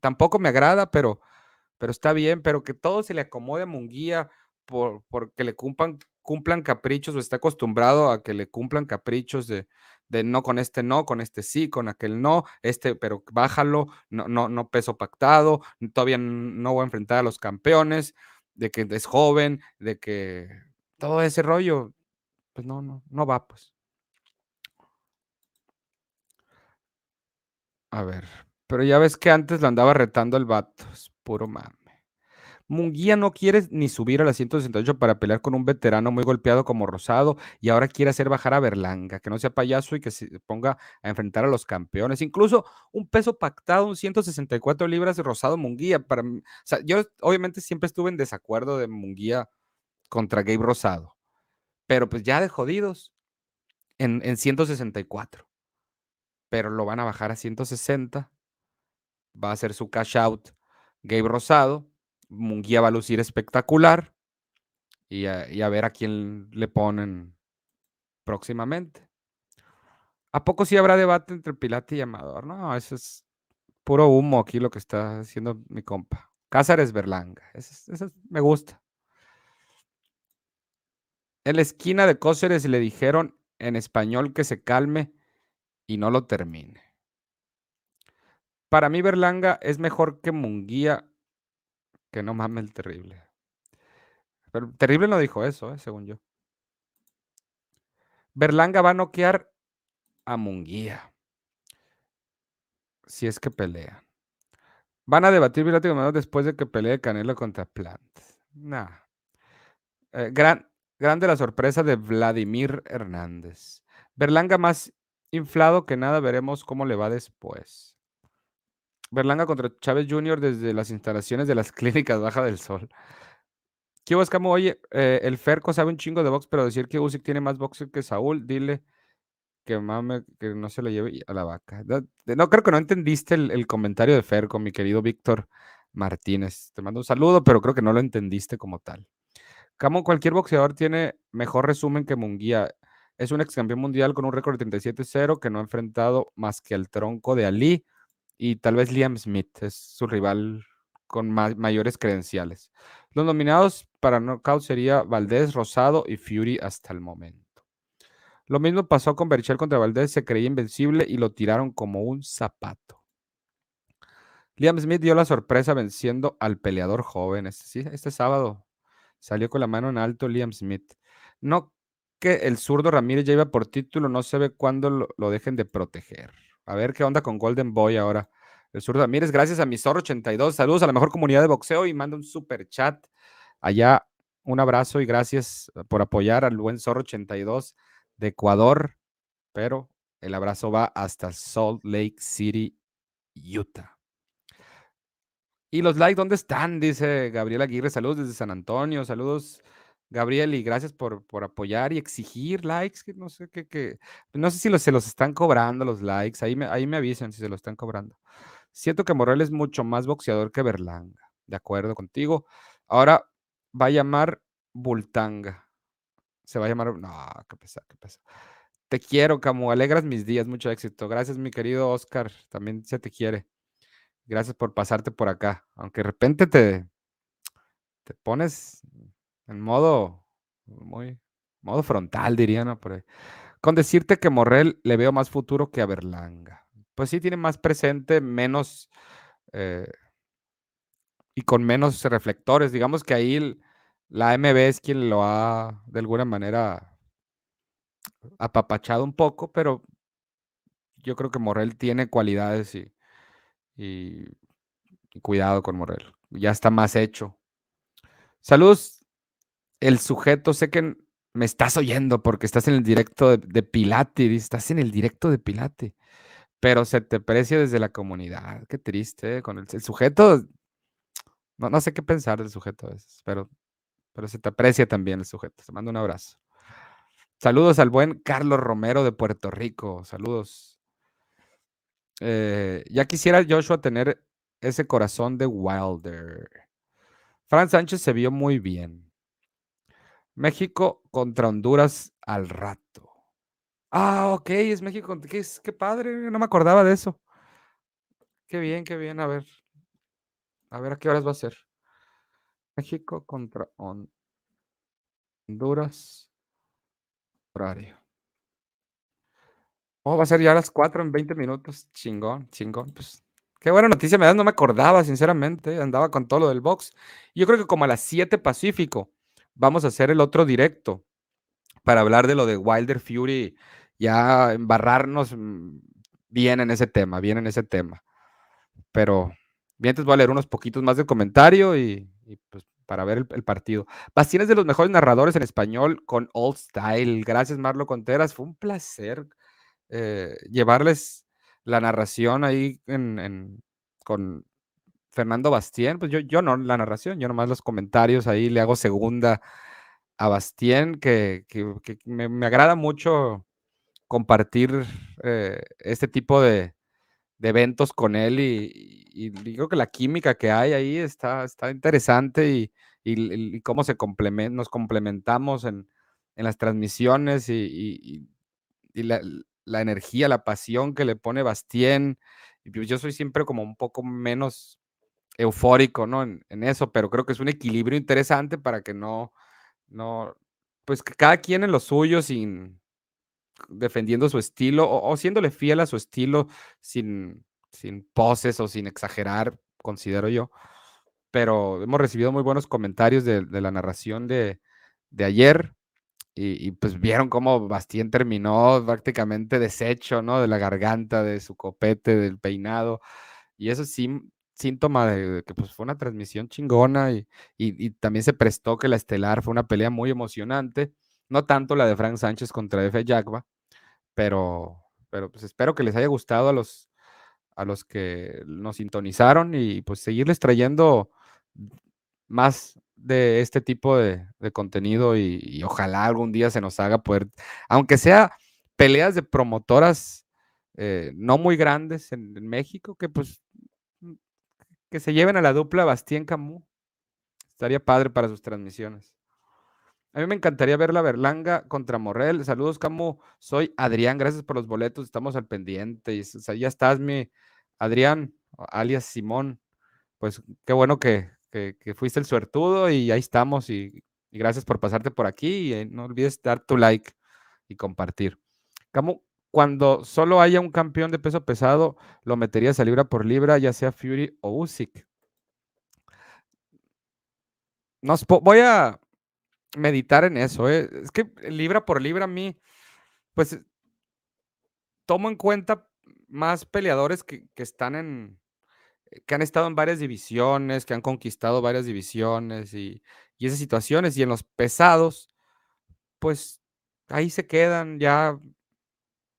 Speaker 1: tampoco me agrada, pero, pero está bien, pero que todo se le acomode a Munguía por, le cumplan caprichos o está acostumbrado a que le cumplan caprichos de, de no con este no, con este sí, con aquel no, este, pero bájalo, no, no, no peso pactado, todavía no voy a enfrentar a los campeones, de que es joven, de que todo ese rollo, pues no, no, no va, pues. A ver, pero ya ves que antes lo andaba retando el vato, es puro mame. Munguía no quiere ni subir a la 168 para pelear con un veterano muy golpeado como Rosado y ahora quiere hacer bajar a Berlanga, que no sea payaso y que se ponga a enfrentar a los campeones. Incluso un peso pactado, un 164 libras de Rosado Munguía. Para, yo obviamente siempre estuve en desacuerdo de Munguía contra Gabe Rosado, pero pues ya de jodidos en, en 164. Pero lo van a bajar a 160. Va a ser su cash out Gabe Rosado Munguía va a lucir espectacular y a, ver a quién le ponen próximamente. ¿A poco sí habrá debate entre Pilate y Amador? No, eso es puro humo aquí lo que está haciendo mi compa. Cázares Berlanga. Eso, me gusta. En la esquina de Cóceres le dijeron en español que se calme y no lo termine. Para mí Berlanga es mejor que Munguía que no mames el terrible. Pero terrible no dijo eso, eh, según yo. Berlanga va a noquear a Munguía. Si es que pelea. Van a debatir después de que pelee Canelo contra Plant. Nah. Eh, gran, grande la sorpresa de Vladimir Hernández. Berlanga más inflado que nada, veremos cómo le va después. Berlanga contra Chávez Jr. desde las instalaciones de las clínicas Baja del Sol. ¿Qué Camo? Oye, eh, el Ferco sabe un chingo de box, pero decir que Usyk tiene más box que Saúl, dile que mame, que no se lo lleve a la vaca. No, creo que no entendiste el, comentario de Ferco, mi querido Víctor Martínez. Te mando un saludo, pero creo que no lo entendiste como tal. Camo, cualquier boxeador tiene mejor resumen que Munguía. Es un ex campeón mundial con un récord de 37-0 que no ha enfrentado más que al tronco de Ali y tal vez Liam Smith es su rival con mayores credenciales. Los nominados para knockout sería Valdés, Rosado y Fury hasta el momento. Lo mismo pasó con Berchel contra Valdés, se creía invencible y lo tiraron como un zapato. Liam Smith dio la sorpresa venciendo al peleador joven. Este, este sábado salió con la mano en alto Liam Smith. No que el zurdo Ramírez ya iba por título, no se ve cuándo lo dejen de proteger. A ver qué onda con Golden Boy ahora. El Sur Ramírez, gracias a mi Zorro82. Saludos a la mejor comunidad de boxeo y manda un super chat. Allá un abrazo y gracias por apoyar al buen Zorro82 de Ecuador. Pero el abrazo va hasta Salt Lake City, Utah. ¿Y los likes dónde están? Dice Gabriel Aguirre. Saludos desde San Antonio. Saludos Gabriel, y gracias por, por apoyar y exigir likes, que no sé qué, no sé si los, se los están cobrando los likes, ahí me, ahí me avisan si se los están cobrando. Siento que Morel es mucho más boxeador que Berlanga, de acuerdo contigo. Ahora va a llamar Bultanga. Se va a llamar, no, qué pesa, qué pesa. Te quiero, Camu, alegras mis días, mucho éxito. Gracias, mi querido Oscar, también se te quiere. Gracias por pasarte por acá, aunque de repente te, te pones en modo, muy, modo frontal, diría, ¿no? Con decirte que Morrel le veo más futuro que a Berlanga. Pues sí, tiene más presente, menos eh, y con menos reflectores. Digamos que ahí la MB es quien lo ha de alguna manera apapachado un poco, pero yo creo que Morrel tiene cualidades y, y cuidado con Morrel. Ya está más hecho. Saludos el sujeto, sé que me estás oyendo porque estás en el directo de, Pilate, estás en el directo de Pilate, pero se te aprecia desde la comunidad. Qué triste, con el, sujeto, no, no, sé qué pensar del sujeto a veces, pero, pero se te aprecia también el sujeto. Te mando un abrazo. Saludos al buen Carlos Romero de Puerto Rico. Saludos. Eh, ya quisiera Joshua tener ese corazón de Wilder. Fran Sánchez se vio muy bien. México contra Honduras al rato. Ah, ok, es México. Qué, qué padre, no me acordaba de eso. Qué bien, qué bien. A ver. A ver a qué horas va a ser. México contra Honduras. Horario. Oh, va a ser ya a las 4 en 20 minutos. Chingón, chingón. Pues qué buena noticia me das. No me acordaba, sinceramente. Andaba con todo lo del box. Yo creo que como a las 7 Pacífico vamos a hacer el otro directo para hablar de lo de Wilder Fury, ya embarrarnos mm, bien en ese tema, bien en ese tema. Pero bien, te voy a leer unos poquitos más de comentario y, pues para ver el, partido. Bastien es de los mejores narradores en español con Old Style. Gracias, Marlo Conteras. Fue un placer eh, llevarles la narración ahí con Fernando Bastien. Pues yo, yo no la narración, yo nomás los comentarios ahí le hago segunda a Bastien, que, me, agrada mucho compartir eh, este tipo de, eventos con él y, digo que la química que hay ahí está, está interesante y, cómo se nos complementamos en, las transmisiones y, la, la, energía, la pasión que le pone Bastien. Pues yo soy siempre como un poco menos eufórico, ¿no? En, en, eso, pero creo que es un equilibrio interesante para que no, no, pues que cada quien en lo suyo, sin defendiendo su estilo o, siéndole fiel a su estilo, sin, sin poses o sin exagerar, considero yo. Pero hemos recibido muy buenos comentarios de, la narración de, ayer. Y, pues vieron cómo Bastien terminó prácticamente deshecho, ¿no? De la garganta, de su copete, del peinado. Y eso sí, síntoma de, que pues, fue una transmisión chingona y, también se prestó que la estelar fue una pelea muy emocionante. No tanto la de Frank Sánchez contra F. Jagba, pero, pero pues espero que les haya gustado a los, a los que nos sintonizaron y pues seguirles trayendo más de este tipo de, contenido y, ojalá algún día se nos haga poder, aunque sea peleas de promotoras eh, no muy grandes en, en México, que pues que se lleven a la dupla Bastien Camus. Estaría padre para sus transmisiones. A mí me encantaría ver la Berlanga contra Morrel. Saludos, Camus. Soy Adrián. Gracias por los boletos. Estamos al pendiente. Ya estás, mi Adrián, alias Simón. Pues qué bueno que, fuiste el suertudo y ahí estamos. Y, gracias por pasarte por aquí. Y eh, no olvides dar tu like y compartir. Camus, cuando solo haya un campeón de peso pesado, lo meterías a libra por libra, ya sea Fury o Usyk. Nos, voy a meditar en eso. ¿eh? Es que libra por libra a mí, pues tomo en cuenta más peleadores que, están en, que han estado en varias divisiones, que han conquistado varias divisiones y esas situaciones. Y en los pesados, pues ahí se quedan, ya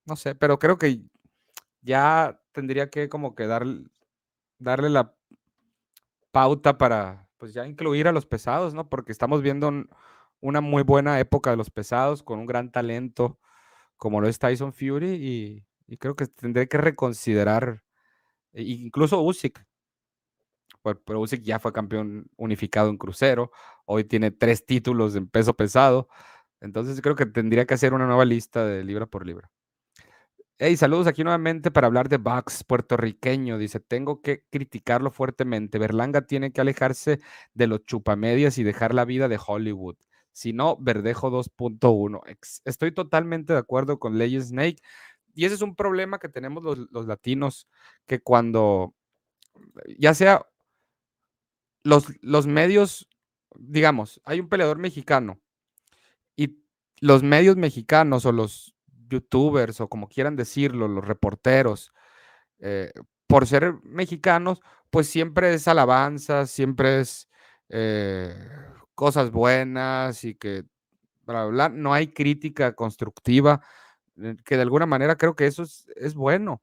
Speaker 1: no sé, pero creo que ya tendría que como que darle la pauta para, pues ya incluir a los pesados, ¿no? Porque estamos viendo una muy buena época de los pesados con un gran talento como lo es Tyson Fury y, creo que tendré que reconsiderar e incluso Usyk. Pero Usyk ya fue campeón unificado en crucero, hoy tiene tres títulos en peso pesado, entonces creo que tendría que hacer una nueva lista de libra por libra. Hey, saludos aquí nuevamente para hablar de Bucks puertorriqueño. Dice, tengo que criticarlo fuertemente. Berlanga tiene que alejarse de los chupamedias y dejar la vida de Hollywood. Si no, Verdejo 2.1. Estoy totalmente de acuerdo con Ley Snake. Y ese es un problema que tenemos los, los latinos, que cuando, ya sea los, los medios, digamos, hay un peleador mexicano y los medios mexicanos o los youtubers o como quieran decirlo, los reporteros, eh, por ser mexicanos, pues siempre es alabanza, siempre es eh, cosas buenas y que, bla, bla, no hay crítica constructiva, eh, que de alguna manera creo que eso es, es bueno.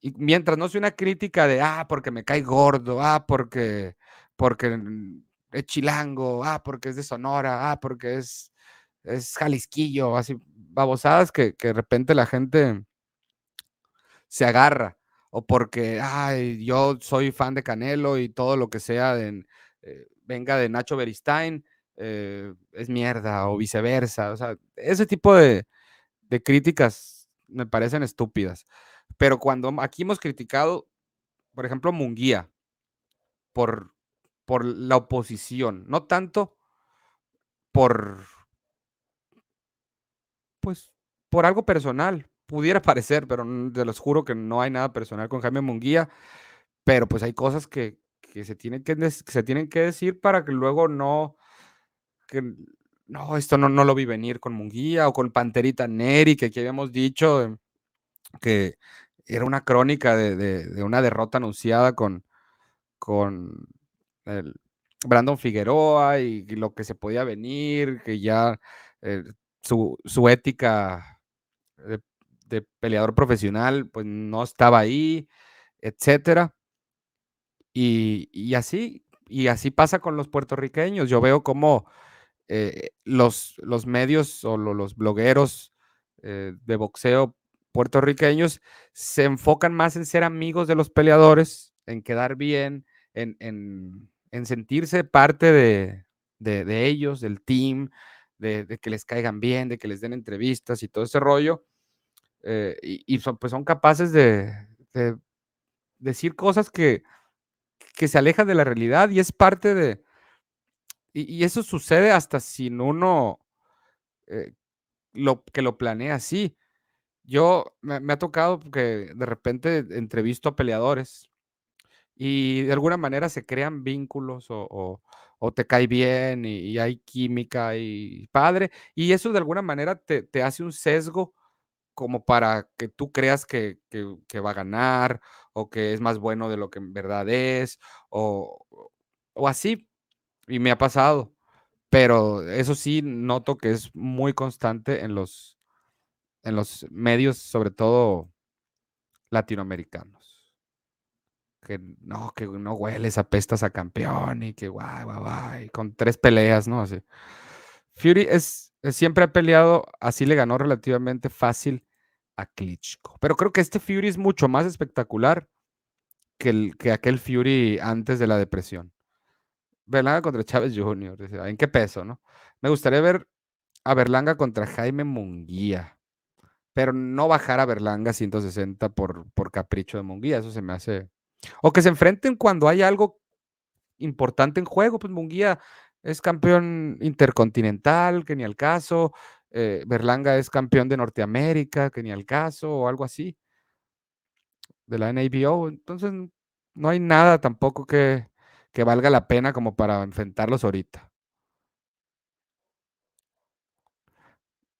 Speaker 1: Y mientras no sea una crítica de, ah, porque me cae gordo, ah, porque, porque es chilango, ah, porque es de Sonora, ah, porque es, es jalisquillo, así, babosadas que, de repente la gente se agarra, o porque, ay, yo soy fan de Canelo y todo lo que sea de, eh, venga de Nacho Beristain, eh, es mierda, o viceversa. O sea, ese tipo de, críticas me parecen estúpidas. Pero cuando aquí hemos criticado, por ejemplo, Munguía, por, por la oposición, no tanto por pues, por algo personal. Pudiera parecer, pero te los juro que no hay nada personal con Jaime Munguía. Pero pues hay cosas que, se, tienen que, se tienen que decir para que luego no, que no, esto no, no lo vi venir con Munguía o con Panterita Neri, que aquí habíamos dicho em, que era una crónica de, una derrota anunciada con, con Brandon Figueroa y, lo que se podía venir, que ya eh, su, ética de, de, peleador profesional pues no estaba ahí, etcétera. Y, así, y así pasa con los puertorriqueños. Yo veo como eh, los, los medios o los blogueros eh, de boxeo puertorriqueños se enfocan más en ser amigos de los peleadores, en quedar bien, en, sentirse parte de, ellos, del team, de, que les caigan bien, de que les den entrevistas y todo ese rollo. Eh, y, son, pues son capaces de decir cosas que, que se aleja de la realidad y es parte de... Y, eso sucede hasta sin uno eh, lo, que lo planea así. Yo me, ha tocado que de repente entrevisto a peleadores y de alguna manera se crean vínculos o, te cae bien y, hay química y padre, y eso de alguna manera te, te hace un sesgo como para que tú creas que, va a ganar o que es más bueno de lo que en verdad es o, así. Y me ha pasado. Pero eso sí noto que es muy constante en los, en los medios, sobre todo latinoamericanos. Que no, que no hueles, apestas a campeón y que guay, guay, guay, con tres peleas, ¿no? Así. Fury es, siempre ha peleado, así le ganó relativamente fácil a Klitschko. Pero creo que este Fury es mucho más espectacular que, que aquel Fury antes de la depresión. Berlanga contra Chávez Jr. ¿En qué peso, no? Me gustaría ver a Berlanga contra Jaime Munguía. Pero no bajar a Berlanga 160 por, por capricho de Munguía. Eso se me hace. O que se enfrenten cuando hay algo importante en juego. Pues Munguía es campeón intercontinental, que ni al caso. Eh, Berlanga es campeón de Norteamérica, que ni al caso, o algo así, de la NABO. Entonces, no hay nada tampoco que, que valga la pena como para enfrentarlos ahorita.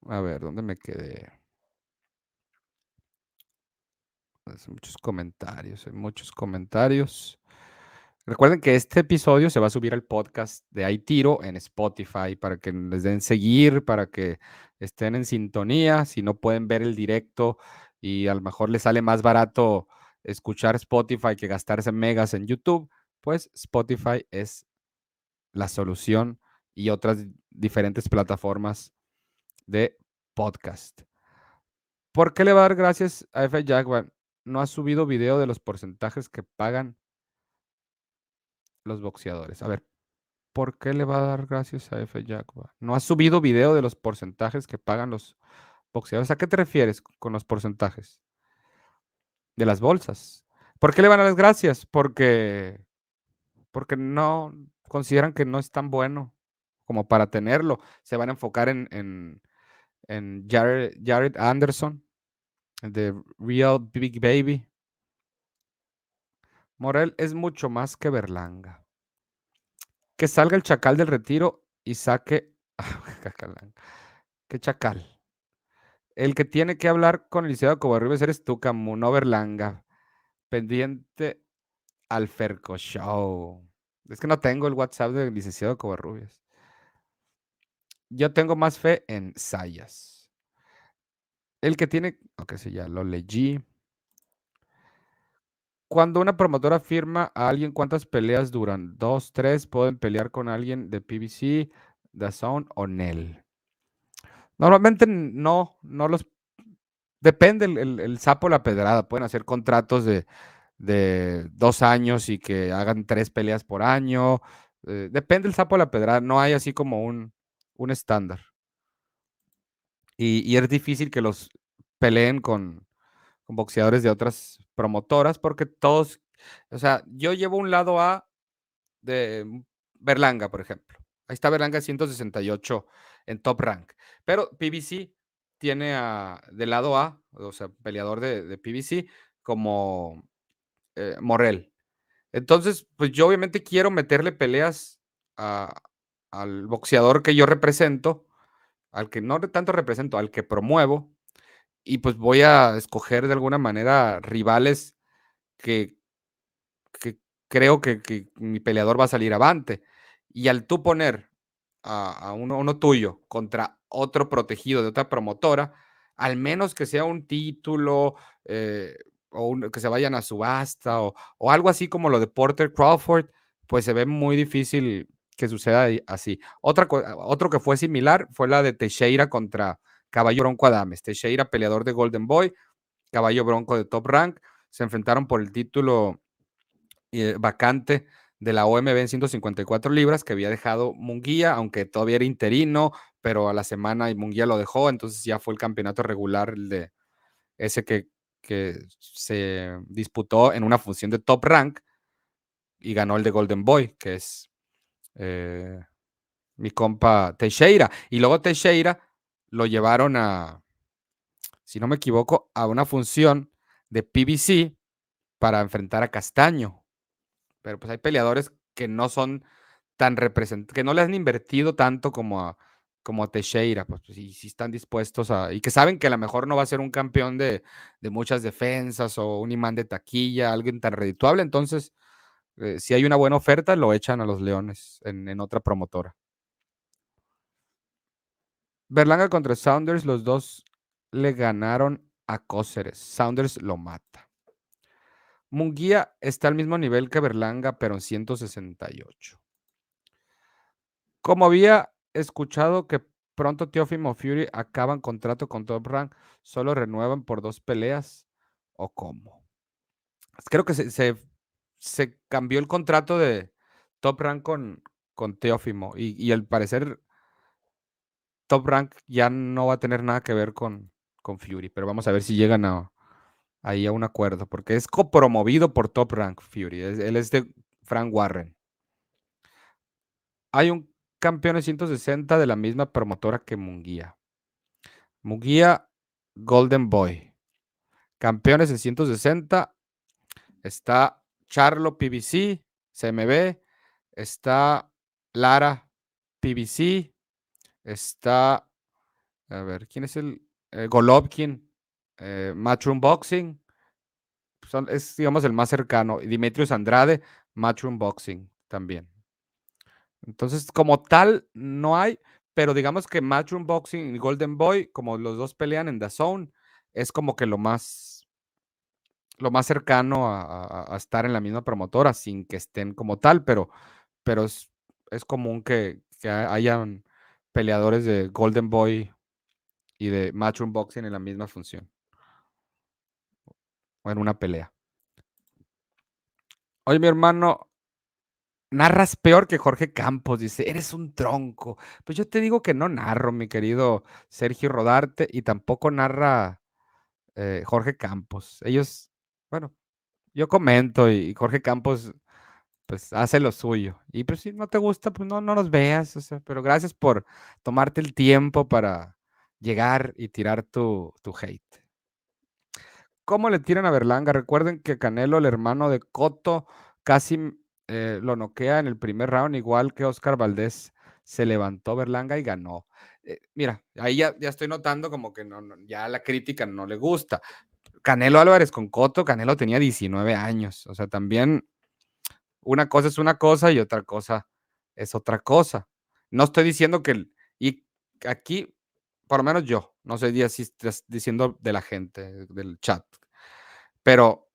Speaker 1: A ver, ¿dónde me quedé? Hay muchos comentarios, hay muchos comentarios. Recuerden que este episodio se va a subir al podcast de Aitiro en Spotify para que les den seguir, para que estén en sintonía. Si no pueden ver el directo y a lo mejor les sale más barato escuchar Spotify que gastarse megas en YouTube, pues Spotify es la solución y otras diferentes plataformas de podcast. ¿Por qué le va a dar gracias a F. Jaguar? No ha subido video de los porcentajes que pagan los boxeadores. A ver, ¿por qué le va a dar gracias a F. Jaguar? No ha subido video de los porcentajes que pagan los boxeadores. ¿A qué te refieres con los porcentajes? De las bolsas. ¿Por qué le van a dar gracias? Porque, porque no consideran que no es tan bueno como para tenerlo. Se van a enfocar en, en, en Jared, Jared Anderson, de Real Big Baby. Morel es mucho más que Berlanga. Que salga el chacal del retiro y saque. ¿Qué chacal? El que tiene que hablar con el licenciado Covarrubias eres tú, Camu, no Berlanga. Pendiente al Ferco Show. Es que no tengo el WhatsApp del licenciado Covarrubias. Yo tengo más fe en Sayas. El que tiene. Ok, sí, ya lo leí. Cuando una promotora firma a alguien, ¿cuántas peleas duran? ¿Dos, tres? ¿Pueden pelear con alguien de PBC, Zone o NEL? Normalmente no, no los... Depende el, el, sapo la pedrada. Pueden hacer contratos de, dos años y que hagan tres peleas por año. Eh, depende el sapo la pedrada. No hay así como un, un estándar. Y, es difícil que los peleen con, boxeadores de otras promotoras, porque todos, o sea, yo llevo un lado A de Berlanga, por ejemplo. Ahí está Berlanga 168 en top rank. Pero PBC tiene a, del lado A, o sea, peleador de, de PBC, como eh, Morel. Entonces, pues yo obviamente quiero meterle peleas a, al boxeador que yo represento, al que no tanto represento, al que promuevo, y pues voy a escoger de alguna manera rivales que, creo que, que mi peleador va a salir avante. Y al tú poner a, uno, uno, tuyo contra otro protegido de otra promotora, al menos que sea un título eh, o que se vayan a subasta o, o, algo así como lo de Porter Crawford, pues se ve muy difícil que suceda así. Otra, otro que fue similar fue la de Teixeira contra Caballo Bronco Adames. Teixeira, peleador de Golden Boy, Caballo Bronco de Top Rank, se enfrentaron por el título eh, vacante de la OMB en 154 libras que había dejado Munguía, aunque todavía era interino, pero a la semana Munguía lo dejó, entonces ya fue el campeonato regular de ese que se disputó en una función de top rank y ganó el de Golden Boy, que es eh, mi compa Teixeira. Y luego Teixeira lo llevaron a, si no me equivoco, a una función de PBC para enfrentar a Castaño. Pero pues hay peleadores que no son tan representados, que no le han invertido tanto como a, como Teixeira, pues, pues sí, están dispuestos a, y que saben que a lo mejor no va a ser un campeón de, muchas defensas o un imán de taquilla, alguien tan redituable, entonces, eh, si hay una buena oferta, lo echan a los Leones en, en otra promotora. Berlanga contra Saunders, los dos le ganaron a Cóceres. Saunders lo mata. Munguía está al mismo nivel que Berlanga, pero en 168. Como había escuchado que pronto Teofimo Fury acaban contrato con Top Rank, solo renuevan por dos peleas o cómo. Creo que se, cambió el contrato de Top Rank con, con Teófimo y, y, al parecer Top Rank ya no va a tener nada que ver con, con Fury, pero vamos a ver si llegan a, ahí a un acuerdo, porque es copromovido por Top Rank Fury, él es de Frank Warren. Hay un campeón de 160 de la misma promotora que Munguía. Munguía Golden Boy. Campeones en 160 está Charlo PBC, CMB, está Lara PBC, está, a ver, ¿quién es el? Eh, Golovkin, eh, Matchroom Boxing, es digamos el más cercano. Dimitrios Andrade, Matchroom Boxing también. Entonces, como tal, no hay, pero digamos que Matchroom Boxing y Golden Boy, como los dos pelean en The Zone, es como que lo más, lo más cercano a, estar en la misma promotora, sin que estén como tal, pero, pero es, común que, que hayan peleadores de Golden Boy y de Matchroom Boxing en la misma función. O en una pelea. Oye, mi hermano, narras peor que Jorge Campos, dice, eres un tronco. Pues yo te digo que no narro, mi querido Sergio Rodarte, y tampoco narra eh, Jorge Campos. Ellos, bueno, yo comento y, Jorge Campos pues hace lo suyo. Y pues si no te gusta, pues no, no nos veas, o sea, pero gracias por tomarte el tiempo para llegar y tirar tu, tu hate. ¿Cómo le tiran a Berlanga? Recuerden que Canelo, el hermano de Coto, casi eh, lo noquea en el primer round, igual que Oscar Valdés. Se levantó Berlanga y ganó. Eh, mira, ahí ya, estoy notando como que no, ya la crítica no le gusta. Canelo Álvarez con Coto, Canelo tenía 19 años. O sea, también una cosa es una cosa y otra cosa es otra cosa. No estoy diciendo que, y aquí, por lo menos yo, no si estás diciendo de la gente, del chat, pero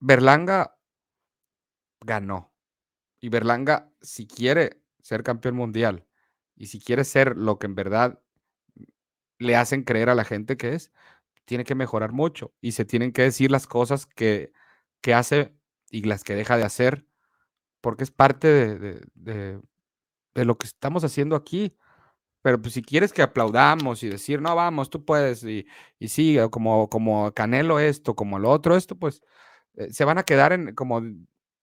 Speaker 1: Berlanga ganó. Y Berlanga, si quiere ser campeón mundial y si quiere ser lo que en verdad le hacen creer a la gente que es, tiene que mejorar mucho y se tienen que decir las cosas que, que hace y las que deja de hacer, porque es parte de, de, lo que estamos haciendo aquí. Pero pues si quieres que aplaudamos y decir, no, vamos, tú puedes, y, y sí, como, como Canelo esto, como lo otro esto, pues eh, se van a quedar en, como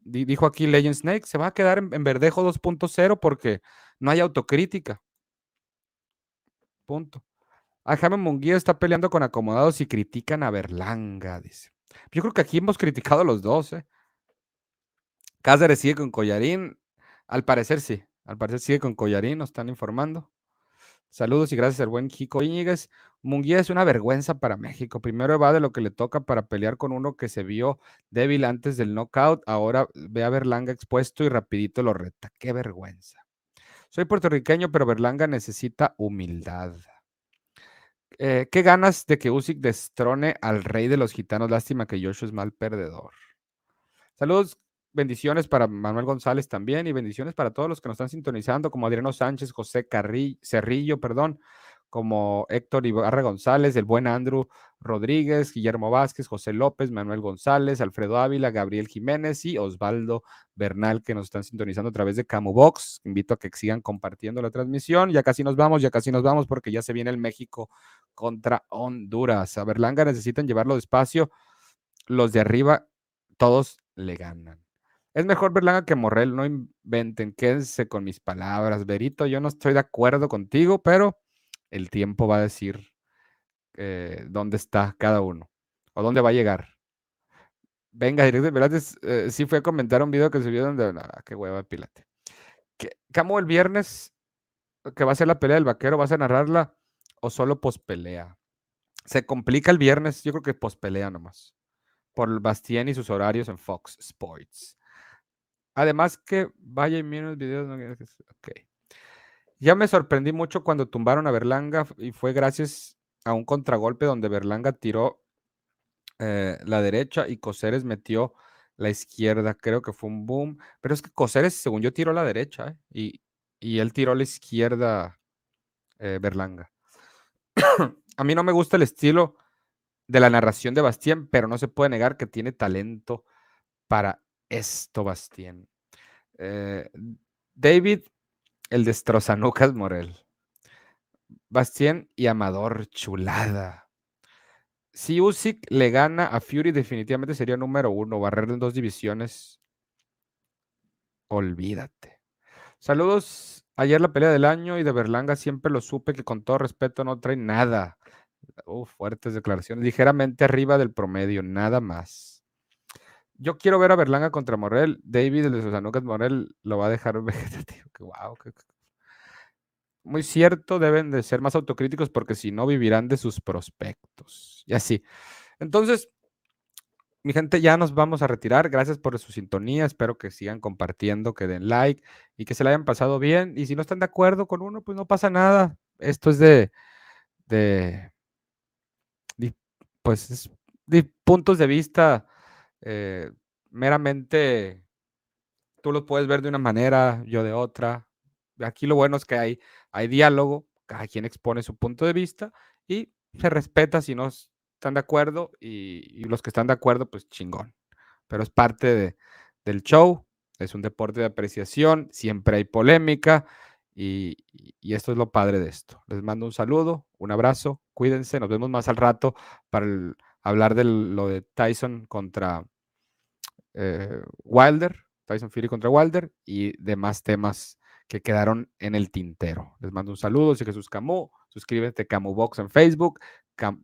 Speaker 1: dijo aquí Legend Snake, se va a quedar en, Verdejo 2.0 porque no hay autocrítica. Punto. Ah, Jaime Munguía está peleando con acomodados y critican a Berlanga, dice. Yo creo que aquí hemos criticado a los dos, ¿eh? Cáceres sigue con Collarín. Al parecer sí. Al parecer sigue con collarín, nos están informando. Saludos y gracias al buen Kiko Íñiguez. Munguía es una vergüenza para México. Primero va de lo que le toca para pelear con uno que se vio débil antes del knockout. Ahora ve a Berlanga expuesto y rapidito lo reta. Qué vergüenza. Soy puertorriqueño, pero Berlanga necesita humildad. Eh, ¿Qué ganas de que Usyk destrone al rey de los gitanos? Lástima que Joshua es mal perdedor. Saludos, bendiciones para Manuel González también y bendiciones para todos los que nos están sintonizando, como Adriano Sánchez, José Carrillo, Cerrillo, perdón, como Héctor Ibarra González, el buen Andrew Rodríguez, Guillermo Vázquez, José López, Manuel González, Alfredo Ávila, Gabriel Jiménez y Osvaldo Bernal, que nos están sintonizando a través de Camu Box. Invito a que sigan compartiendo la transmisión. Ya casi nos vamos, ya casi nos vamos porque ya se viene el México contra Honduras. A Berlanga necesitan llevarlo despacio. Los de arriba, todos le ganan. Es mejor Berlanga que Morrel, no inventen, quédense con mis palabras. Berito, yo no estoy de acuerdo contigo, pero el tiempo va a decir eh, dónde está cada uno o dónde va a llegar. Venga, directo, ¿verdad? Eh, sí fue a comentar un video que subió donde, ah, qué hueva, pilate. ¿Cómo el viernes que va a ser la pelea del vaquero, vas a narrarla o solo pospelea? Se complica el viernes, yo creo que pospelea nomás, por Bastien y sus horarios en Fox Sports. Además que vaya y mire los videos. Ok. Ya me sorprendí mucho cuando tumbaron a Berlanga y fue gracias a un contragolpe donde Berlanga tiró eh, la derecha y Coseres metió la izquierda. Creo que fue un boom. Pero es que Coseres, según yo, tiró la derecha ¿eh? y, y, él tiró la izquierda eh, Berlanga. a mí no me gusta el estilo de la narración de Bastien, pero no se puede negar que tiene talento para esto, Bastien. David el destrozanucas Morel. Bastien y Amador, chulada. Si Usyk le gana a Fury, definitivamente sería número uno. Barrer en dos divisiones. Olvídate. Saludos. Ayer la pelea del año y de Berlanga siempre lo supe que con todo respeto no trae nada. fuertes declaraciones. Ligeramente arriba del promedio, nada más. Yo quiero ver a Berlanga contra Morel. David, el de Susanucas Morel, lo va a dejar vegetativo. wow, muy cierto, deben de ser más autocríticos porque si no vivirán de sus prospectos. Y así. Entonces, mi gente, ya nos vamos a retirar. Gracias por su sintonía. Espero que sigan compartiendo, que den like y que se la hayan pasado bien. Y si no están de acuerdo con uno, pues no pasa nada. Esto es de, de, pues, de puntos de vista eh, meramente, tú lo puedes ver de una manera, yo de otra. Aquí lo bueno es que hay hay diálogo, cada quien expone su punto de vista y se respeta si no están de acuerdo y, los que están de acuerdo, pues chingón. Pero es parte del show, es un deporte de apreciación, siempre hay polémica y, esto es lo padre de esto. Les mando un saludo, un abrazo, cuídense, nos vemos más al rato para hablar de lo de Tyson contra eh, Wilder, Tyson Fury contra Wilder y demás temas que quedaron en el tintero. Les mando un saludo, soy Jesús Camu, suscríbete Camu Box en Facebook,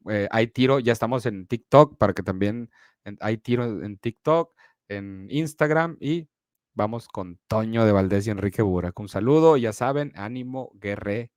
Speaker 1: eh, hay tiro, ya estamos en TikTok para que también hay tiro en TikTok, en Instagram y vamos con Toño de Valdés y Enrique Burak. Un saludo, ya saben, ánimo guerreros.